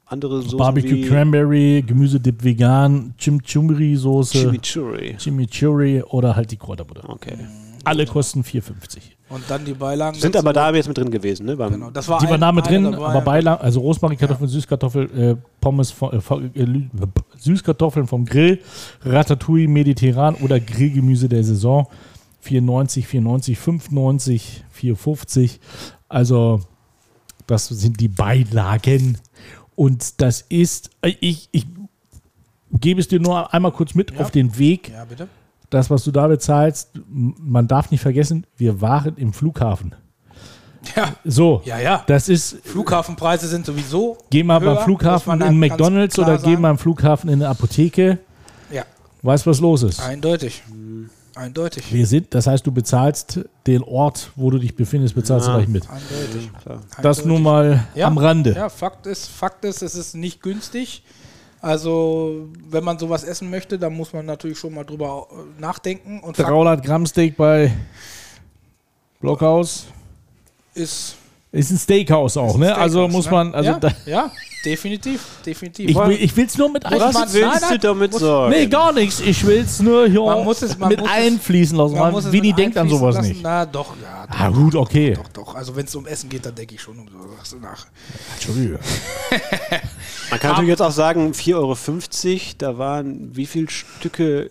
andere Soßen Barbecue wie Cranberry, Gemüsedip vegan, Chimichurri-Soße, Chimichurri. Chimichurri oder halt die Kräuterbutter. Okay. Alle kosten 4,50. Und dann die Beilagen. Sind aber da jetzt mit drin gewesen, ne? Genau, das war Die waren da mit drin, aber Beilagen, also Rosmarinkartoffeln, Süßkartoffel, äh, Pommes, von, äh, äh, Lü- Süßkartoffeln vom Grill, Ratatouille, Mediterran oder Grillgemüse der Saison. 94, 94, 95, 450. Also, das sind die Beilagen. Und das ist, äh, ich, ich gebe es dir nur einmal kurz mit Ja. auf den Weg. Ja, bitte. Das, was du da bezahlst, man darf nicht vergessen, wir waren im Flughafen. Ja, So, ja, ja. das ist Flughafenpreise sind sowieso. Geh mal höher, beim Flughafen in ganz McDonalds oder geh sagen. mal im Flughafen in eine Apotheke. Ja, Weißt, was los ist. eindeutig. Eindeutig. Wir sind, das heißt, du bezahlst den Ort, wo du dich befindest, bezahlst du gleich mit. Eindeutig. Das nur mal Ja. am Rande. Ja, Fakt ist, Fakt ist, es ist nicht günstig. Also, wenn man sowas essen möchte, dann muss man natürlich schon mal drüber äh, nachdenken. Und Fakt 300 Gramm Steak bei Blockhaus. ist. Ist ein Steakhouse auch, ne? Also Steakhouse, muss ne? man, also ja, da, ja, definitiv. Definitiv. ich, will, ich will's nur mit Muss ein, man- Was willst nein, nein, du damit muss- sagen? Nee, gar nichts. Ich will's nur hier Man muss es- man mit muss es- einfließen lassen. man muss es Winnie mit denkt an einfließen sowas lassen. nicht. Na, doch, ja. Doch, Ah, gut, okay. doch, doch. Also, wenn es um Essen geht, dann denke ich schon um sowas nach. Entschuldige. Man kann natürlich jetzt auch sagen, 4,50 Euro, da waren wie viele Stücke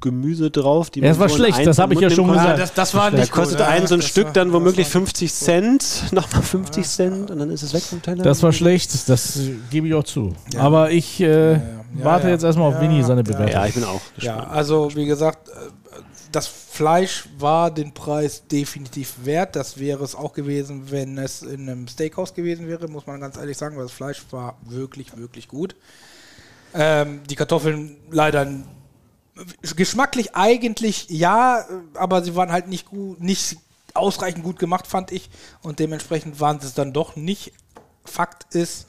Gemüse drauf? Die Ja, das war schlecht, das habe ich ja schon konnte? gesagt. das, das war Da nicht kostet gut, ein so ein das Stück war- dann womöglich war- 50 Cent, nochmal 50 Cent und dann ist es weg vom Teller. Das war schlecht, das gebe ich auch zu. Aber ich äh, warte ja. jetzt erstmal auf Ja, Winnie seine ja. Bewertung. Ja, ich bin auch Ja, gespannt. also wie gesagt, äh, das Fleisch war den Preis definitiv wert. Das wäre es auch gewesen, wenn es in einem Steakhouse gewesen wäre, muss man ganz ehrlich sagen, weil das Fleisch war wirklich, wirklich gut. Ähm, die Kartoffeln leider n- geschmacklich eigentlich ja, aber sie waren halt nicht gut, nicht ausreichend gut gemacht, fand ich. Und dementsprechend waren sie es dann doch nicht. Fakt ist,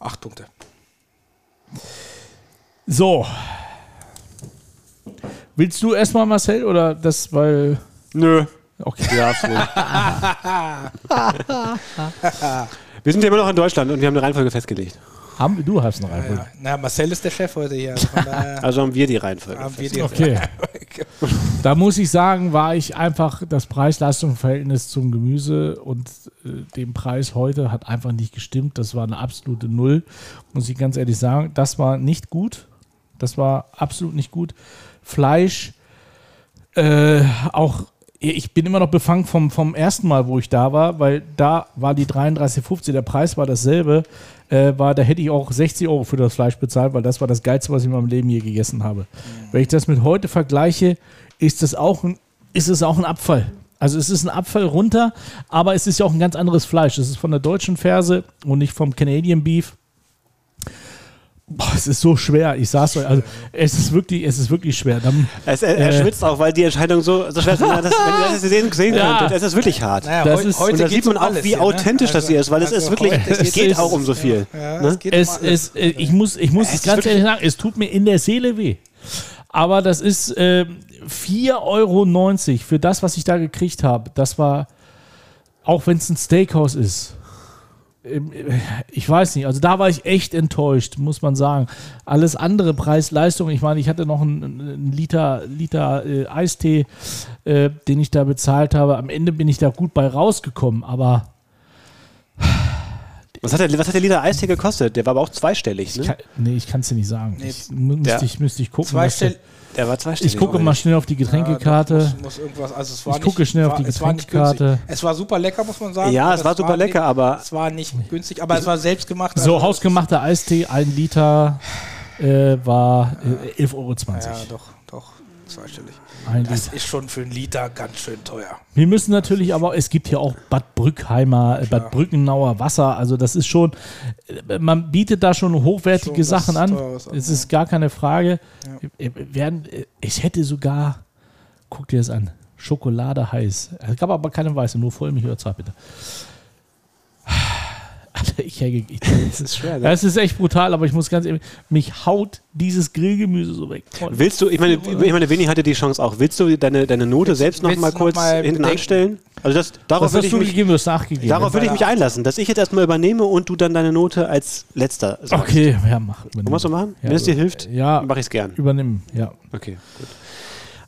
acht Punkte. So. Willst du erstmal, Marcel, oder das, weil. Nö. Okay. Ja, absolut. wir sind ja immer noch in Deutschland und wir haben eine Reihenfolge festgelegt. Haben, du hast noch einen. Ja. Na, Marcel ist der Chef heute hier. Also Also haben wir die Reihenfolge. haben wir die Okay. Da muss ich sagen, war ich einfach das Preis-Leistung-Verhältnis zum Gemüse und äh, dem Preis heute hat einfach nicht gestimmt. Das war eine absolute Null, muss ich ganz ehrlich sagen. Das war nicht gut. Das war absolut nicht gut. Fleisch, äh, auch ich bin immer noch befangen vom, vom ersten Mal, wo ich da war, weil da war die 33,50, der Preis war dasselbe, äh, war, da hätte ich auch 60 Euro für das Fleisch bezahlt, weil das war das Geilste, was ich in meinem Leben je gegessen habe. Wenn ich das mit heute vergleiche, ist das auch ein, ist es auch ein Abfall. Also es ist ein Abfall runter, aber es ist ja auch ein ganz anderes Fleisch. Es ist von der deutschen Ferse und nicht vom Canadian Beef. Boah, es ist so schwer. Ich sag's euch, also es ist wirklich, es ist wirklich schwer. Dann, Es, er, er Äh. schwitzt auch, weil die Entscheidung so, so schwer ist. Wenn ihr das, wenn ihr das sehen, sehen Ja. könntet, es ist wirklich hart. Naja, Das ist- und da sieht man um auch, wie hier, ne? authentisch das hier ist, weil es ist wirklich, es geht geht's- auch um so viel. Ja, ne? es geht es, um alles. es, äh, ich muss, ich muss Es es ganz ehrlich sagen, es tut mir in der Seele weh. Aber das ist äh, 4,90 Euro für das, was ich da gekriegt habe. Das war, auch wenn es ein Steakhouse ist. Ähm, äh, Ich weiß nicht, also da war ich echt enttäuscht, muss man sagen. Alles andere Preis-Leistung, ich meine, ich hatte noch einen, einen Liter, Liter äh, Eistee, äh, den ich da bezahlt habe. Am Ende bin ich da gut bei rausgekommen, aber Was hat, der, was hat der Liter Eistee gekostet? Der war aber auch zweistellig, ne? Kann, nee, ich kann es dir nicht sagen. Nee, ich, müsste, ich, müsste ich gucken. Zwei was der- war zweistellig. ich gucke mal schnell auf die Getränkekarte. Ja, doch, muss, muss also es war Ich gucke nicht, schnell auf war, die war nicht Getränkekarte. Es war super lecker, muss man sagen. Ja, es war super lecker, nicht, aber Es war nicht günstig, aber es war selbst gemacht. so, also hausgemachter Eistee, ein Liter äh, war äh, 11,20 Euro. Ja, doch, Auch zweistellig. Ein Das Liter. ist schon für einen Liter ganz schön teuer. Wir müssen natürlich aber, es gibt hier auch Bad Brückheimer, äh, Bad Brückenauer Wasser, also das ist schon, äh, man bietet da schon hochwertige Schon Sachen an. Es ja. ist gar keine Frage. Werden, äh, ich hätte sogar, guck dir das an, Schokolade heiß. Es gab aber keine weiße, nur Vollmilch oder Zeit bitte. Alter, ich. Ich, das, ist schwer, gell? das ist echt brutal, aber ich muss ganz ehrlich, mich haut dieses Grillgemüse so weg. Willst du, ich meine, ich meine, Winnie hatte die Chance auch. Willst du deine, deine Note selbst noch willst mal du noch kurz mal hinten bedenken? anstellen? Also das, darauf Was würde ich du mich, gegeben? Du nachgegeben. darauf würde ich mich einlassen, dass ich jetzt erstmal übernehme und du dann deine Note als letzter sagst. Okay, ja, mach. Wir es so machen? Ja, Wenn es dir hilft, ja. mache ich es gern. Übernimm, ja. Okay, gut.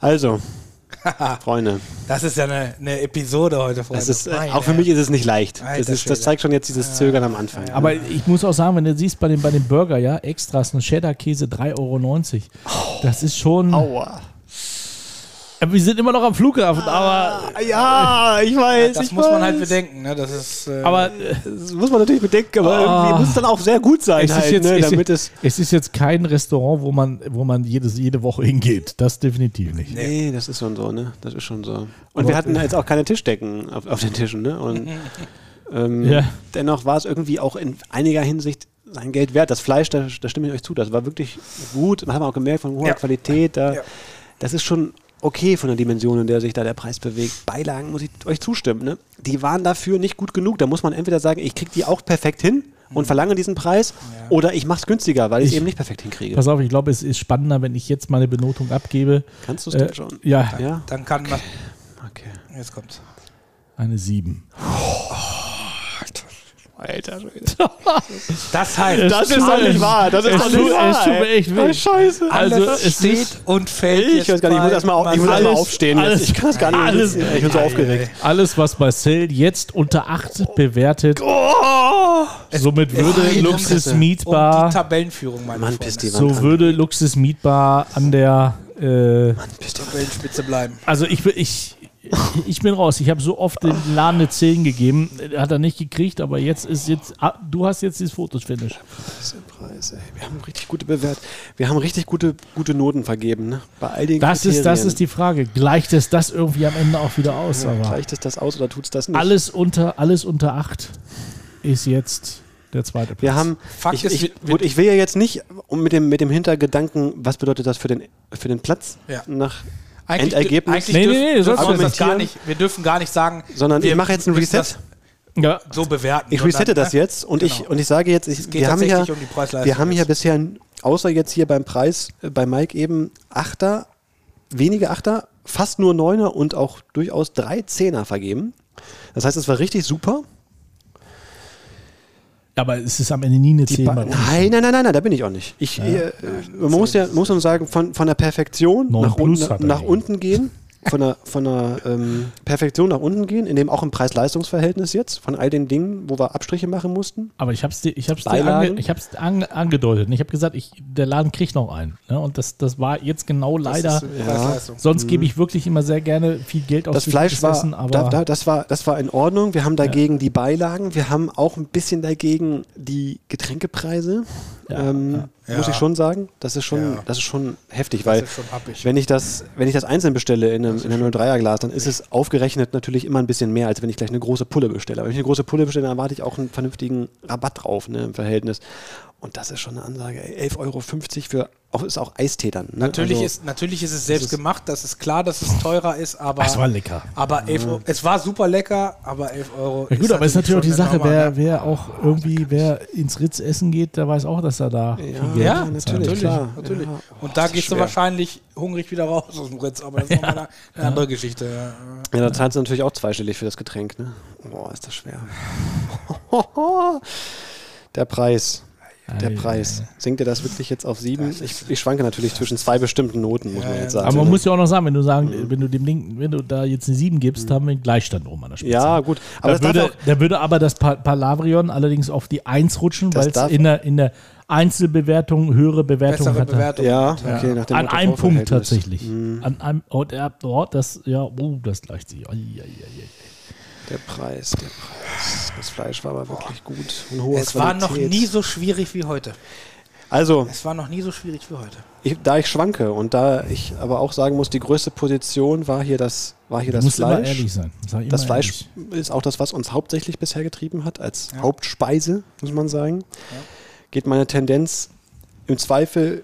Also, Freunde, Das ist ja eine, eine Episode heute, Freunde. das ist, äh, auch für mich ist es nicht leicht. Das, ist, das zeigt schon jetzt dieses Zögern am Anfang. Aber ich muss auch sagen, wenn du siehst bei dem, bei dem Burger, ja, Extras, ein Cheddar-Käse 3,90 Euro. Das ist schon. Aua. Äh, Wir sind immer noch am Flughafen, aber. Ja, ich weiß. Das ich muss man weiß. halt bedenken. Ne? Das ist, äh, Aber äh, Das muss man natürlich bedenken, aber Ah. irgendwie muss es dann auch sehr gut sein, es, halt, ist jetzt, ne, es, damit es. es ist jetzt kein Restaurant, wo man, wo man jedes, jede Woche hingeht. Das definitiv nicht. Nee, das ist schon so, ne? Das ist schon so. Und Aber- wir hatten jetzt auch keine Tischdecken auf, auf den Tischen, ne? Und ähm, Ja. dennoch war es irgendwie auch in einiger Hinsicht sein Geld wert. Das Fleisch, da, da stimme ich euch zu, das war wirklich gut. Haben wir auch gemerkt, von hoher Ja. Qualität. Da, Ja. Das ist schon okay von der Dimension, in der sich da der Preis bewegt. Beilagen muss ich euch zustimmen, ne? Die waren dafür nicht gut genug. Da muss man entweder sagen, ich kriege die auch perfekt hin und verlange diesen Preis, oder ich mache es günstiger, weil ich es eben nicht perfekt hinkriege. Pass auf, ich glaube, es ist spannender, wenn ich jetzt meine Benotung abgebe. Kannst du es Äh, denn schon? ja, Ja? dann kann man. Okay. Jetzt kommt's. eine 7. Alter Schwede. Das heißt, Das ist doch nicht wahr. Das ist doch nicht wahr. es tut mir echt weh. Oh, Scheiße. Also, alles es steht ist- und fällt. Ich weiß gar nicht, ich muss erstmal auf, ich muss erst mal Alles- aufstehen. Jetzt. alles- Ich kann das gar nicht. alles- ich bin so aufgeregt. Alles, was Marcel jetzt unter 8 bewertet, Oh! somit würde um Luxus um Meat die Tabellenführung, meine Mann, die so an. würde Luxus Meat Bar an der, äh, Tabellenspitze bleiben. also ich, will- ich, ich bin raus. Ich habe so oft den Laden eine 10 gegeben, hat er nicht gekriegt, aber jetzt ist jetzt, ah, du hast jetzt dieses Fotos-Finish. Das ist der Preis, ey. Wir haben richtig gute Bewert. Wir haben richtig gute, gute Noten vergeben, ne? Bei all den Das ist, das ist die Frage. Gleicht es das irgendwie am Ende auch wieder aus? Ja, aber Gleicht es das aus oder tut es das nicht? alles unter, alles unter 8 ist jetzt der zweite Platz. Wir haben. Fakt ich, ist, ich, gut, ich will ja jetzt nicht um mit dem, mit dem Hintergedanken, was bedeutet das für den, für den Platz Ja. nach Eigentlich, Endergebnis? eigentlich Nee, nee, nee, dürfen wir das gar nicht, wir dürfen gar nicht sagen, sondern wir ich mache jetzt ein Reset. das ja, so bewerten. Ich resette das ne? jetzt und, ich, Genau. und ich sage jetzt, ich, Es geht wir, haben ja, um die Preis-Leistung wir haben ja bisher, außer jetzt hier beim Preis äh, bei Mike eben Achter, wenige Achter, fast nur Neuner und auch durchaus drei Zehner vergeben. Das heißt, es war richtig super. Aber es ist am Ende nie eine 10 Ba- bei uns. nein, nein, nein, nein, nein, da bin ich auch nicht. Ich, äh, man muss ja muss man sagen, von, von der Perfektion nach, unten, nach unten gehen, von der, von der ähm, Perfektion nach unten gehen, in dem auch im Preis-Leistungs-Verhältnis jetzt, von all den Dingen, wo wir Abstriche machen mussten. Aber ich habe es dir, ich hab's ange, ich hab's ange, angedeutet. Ich habe gesagt, ich, der Laden kriegt noch einen. Ne? Und das, das war jetzt genau leider. ist, Preis-Leistung. Sonst gebe ich wirklich immer sehr gerne viel Geld aus Das Fleisch war, Essen, aber da, da, das war, das war in Ordnung. Wir haben dagegen die Beilagen. Wir haben auch ein bisschen dagegen die Getränkepreise. Ja, ähm, ja. Muss ich schon sagen. Das ist schon, Ja. das ist schon heftig, weil ist schon wenn ich das, wenn ich das einzeln bestelle in einem, in einem 03er Glas, dann ist es aufgerechnet natürlich immer ein bisschen mehr, als wenn ich gleich eine große Pulle bestelle. Aber wenn ich eine große Pulle bestelle, dann erwarte ich auch einen vernünftigen Rabatt drauf ne, im Verhältnis. Und das ist schon eine Ansage. ey, 11,50 Euro für, auch, ist auch Eistee dann. Ne? Natürlich, Also- ist, natürlich ist es selbst gemacht, das ist klar, dass es teurer ist, aber. es war lecker. Aber 11 Euro, es war super lecker, aber 11 Euro. Ja gut, aber es ist natürlich auch die Sache, wer, wer auch irgendwie, wer ins Ritz essen geht, der weiß auch, dass er da viel Geld Ja, bezahlt. natürlich, natürlich. klar. natürlich. Ja. Und da das ist gehst du schwer. wahrscheinlich hungrig wieder raus aus dem Ritz, aber das ist nochmal eine, eine andere Geschichte. Ja. Ja, da zahlst du natürlich auch zweistellig für das Getränk, ne? Boah, ist das schwer. Der Preis. Der Ei, Preis. Sinkt dir das wirklich jetzt auf sieben? Ich, ich schwanke natürlich zwischen zwei bestimmten Noten, muss man Ja, jetzt ja. sagen. Aber man ne? muss ja auch noch sagen, wenn du sagen, wenn du dem Ding, wenn du da jetzt eine 7 gibst, haben wir einen Gleichstand oben an der Spitze. ja, gut. Aber da, würde, da würde aber das Pa- Palavrion allerdings auf die 1 rutschen, weil es in der, in der Einzelbewertung höhere Bewertung Bessere hatte. Bewertung. ja, okay, nach dem An einem Punkt tatsächlich. Mhm. An einem, oh, oh, das, ja, oh, das gleicht sich. Ai, ai, ai, ai. Der Preis, der Preis. Das Fleisch war aber wirklich gut. Und hohe Es war noch Qualität. nie so schwierig wie heute. Also, Es war noch nie so schwierig wie heute. ich, da ich schwanke und da ich aber auch sagen muss, die größte Position war hier das, war hier Du das musst immer Fleisch. ehrlich sein. Sag immer Das Fleisch ehrlich. ist auch das, was uns hauptsächlich bisher getrieben hat, als Hauptspeise, muss man sagen. Geht meine Tendenz im Zweifel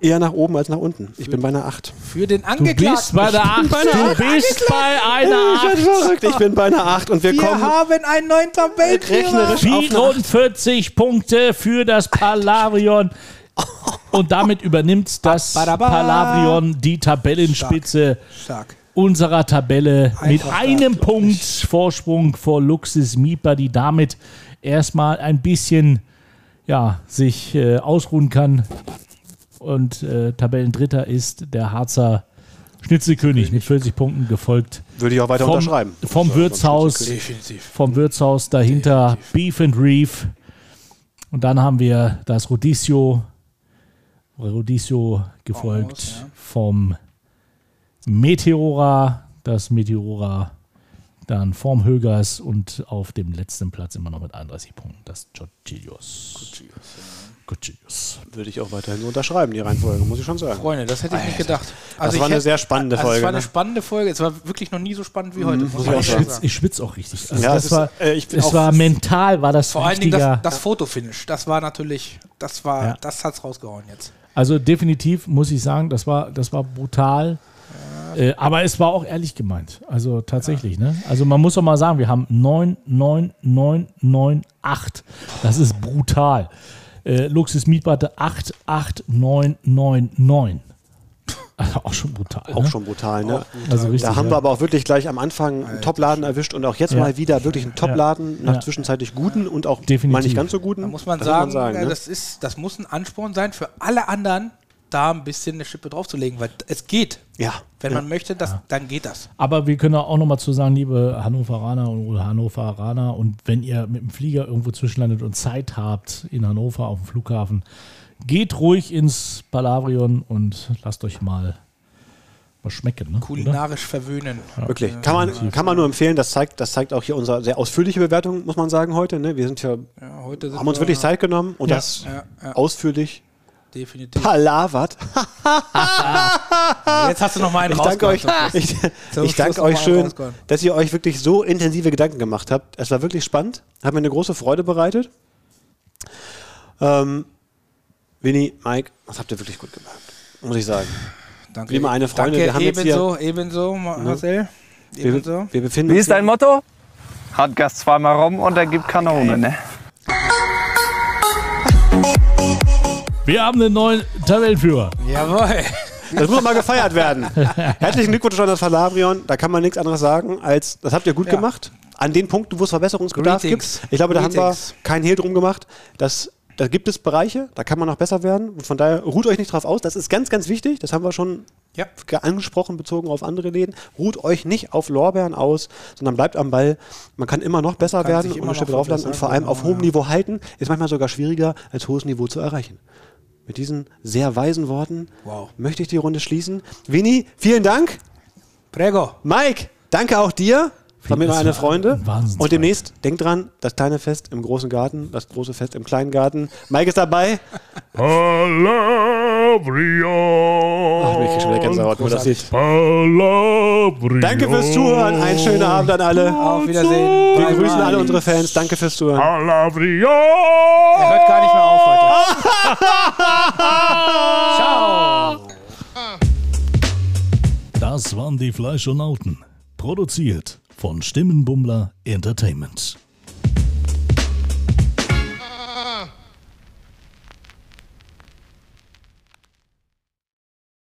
eher nach oben als nach unten. Ich bin bei einer 8. Für den Du Angeklagten. bist bei der 8. Du bist bei einer Ich bin 8. verrückt, ich bin bei einer 8 und wir, Wir kommen haben einen neuen Tabellenführer. rechnerisch auf eine 8. 44 Punkte für das Palavrion. Und damit übernimmt das. Palavrion die Tabellenspitze Stark. unserer Tabelle mit Einfach einem stark, Punkt Vorsprung vor Luxus Mipa, die damit erstmal ein bisschen ja, sich äh, ausruhen kann. Und äh, Tabellendritter ist der Harzer Schnitzelkönig mit 40 Punkten gefolgt Würde ich auch weiter vom, unterschreiben. vom Wirtshaus Definitiv. vom Wirtshaus dahinter Beef and Reef. Und dann haben wir das Rodicio, Rodicio gefolgt Vamos, ja. vom Meteora, das Meteora dann vorm Högers und auf dem letzten Platz immer noch mit 31 Punkten das Gogilios. Gogilios. Würde ich auch weiterhin so unterschreiben, die Reihenfolge, muss ich schon sagen. Freunde, das hätte ich nicht gedacht. Das ich war eine hätte- sehr spannende also Folge, Es war eine ne? spannende Folge. Es war wirklich noch nie so spannend wie heute. man ich. Ich schwitze auch richtig. Also Ja, das es war, ist, äh, ich es auch- war mental, war das Vor allen Dingen das, das Fotofinish. Das war natürlich, das war, Ja. das hat's rausgehauen jetzt. Also definitiv muss ich sagen, das war, das war brutal. Äh, aber es war auch ehrlich gemeint. Also tatsächlich, ne? Also man muss doch mal sagen, wir haben 9, 9, 9, 9, 8. Das ist brutal. Äh, Luxus Mietwarte 8, 8, 9, 9, 9. Also auch schon brutal. Auch ne? schon brutal, ne? Also richtig, Da haben ja. wir aber auch wirklich gleich am Anfang einen Topladen erwischt und auch jetzt Ja. mal wieder wirklich einen Topladen nach Ja. zwischenzeitlich guten und auch Definitiv. mal nicht ganz so guten. Da muss man Das sagen, ne? äh, das, ist, das muss ein Ansporn sein für alle anderen, da ein bisschen eine Schippe draufzulegen, weil es geht. ja. Wenn ja. man möchte, das, dann geht das. Aber wir können auch nochmal zu sagen, liebe Hannoveraner oder Hannoveraner, und wenn ihr mit dem Flieger irgendwo zwischenlandet und Zeit habt in Hannover auf dem Flughafen, geht ruhig ins Palavrion und lasst euch mal was schmecken. Ne? Oder? Kulinarisch verwöhnen. Wirklich. Kann man, kann man nur empfehlen. Das zeigt, das zeigt auch hier unsere sehr ausführliche Bewertung, muss man sagen, heute. Ne? Wir sind ja, Ja, heute sind haben uns wir- wirklich Zeit genommen und Ja. das Ja, ja, ausführlich definitiv. palavert. Jetzt hast du noch mal einen Ich danke euch, ich, ich danke euch schön, dass ihr euch wirklich so intensive Gedanken gemacht habt. Es war wirklich spannend, hat mir eine große Freude bereitet. Ähm, Winnie, Mike, das habt ihr wirklich gut gemacht, muss ich sagen. Danke. Wie immer eine Freunde, Danke, wir haben jetzt ebenso, ebenso, Ma- Marcel. Ebenso. Wir, wir befinden Wie ist dein hier- Motto? Hat Gas zweimal rum und er gibt Kanone, ne? Wir haben einen neuen Tabellenführer. Jawohl. Das muss mal gefeiert werden. Herzlichen Glückwunsch an das Verlabrion. Da kann man nichts anderes sagen, als das habt ihr gut Ja. gemacht. An den Punkten, wo es Verbesserungsbedarf Greetings. gibt. Ich glaube, da haben wir Greetings. keinen Hehl drum gemacht. Das, da gibt es Bereiche, da kann man noch besser werden. Und von daher ruht euch nicht drauf aus. Das ist ganz, ganz wichtig. Das haben wir schon Ja. ge- angesprochen, bezogen auf andere Läden. Ruht euch nicht auf Lorbeeren aus, sondern bleibt am Ball. Man kann immer noch besser werden und eine Schippe noch draufladen und vor allem genau, auf hohem ja. Niveau halten. Ist manchmal sogar schwieriger, als hohes Niveau zu erreichen. Mit diesen sehr weisen Worten Wow. möchte ich die Runde schließen. Winnie, vielen Dank. Prego. Mike, danke auch dir. Das meine war Freunde. ein Wahnsinns- Und demnächst, denkt dran, das kleine Fest im großen Garten, das große Fest im kleinen Garten. Mike ist dabei. Palavrion. Ach, ich krieg schon wieder Gänsehaut, wo das sieht. Palavrion. Danke fürs Zuhören. Einen schönen Abend an alle. Auf Wiedersehen. Wir grüßen alle unsere Fans. Danke fürs Zuhören. Palavrion. Er hört gar nicht mehr auf. Das waren die Fleischonauten. Produziert von Stimmenbummler Entertainment.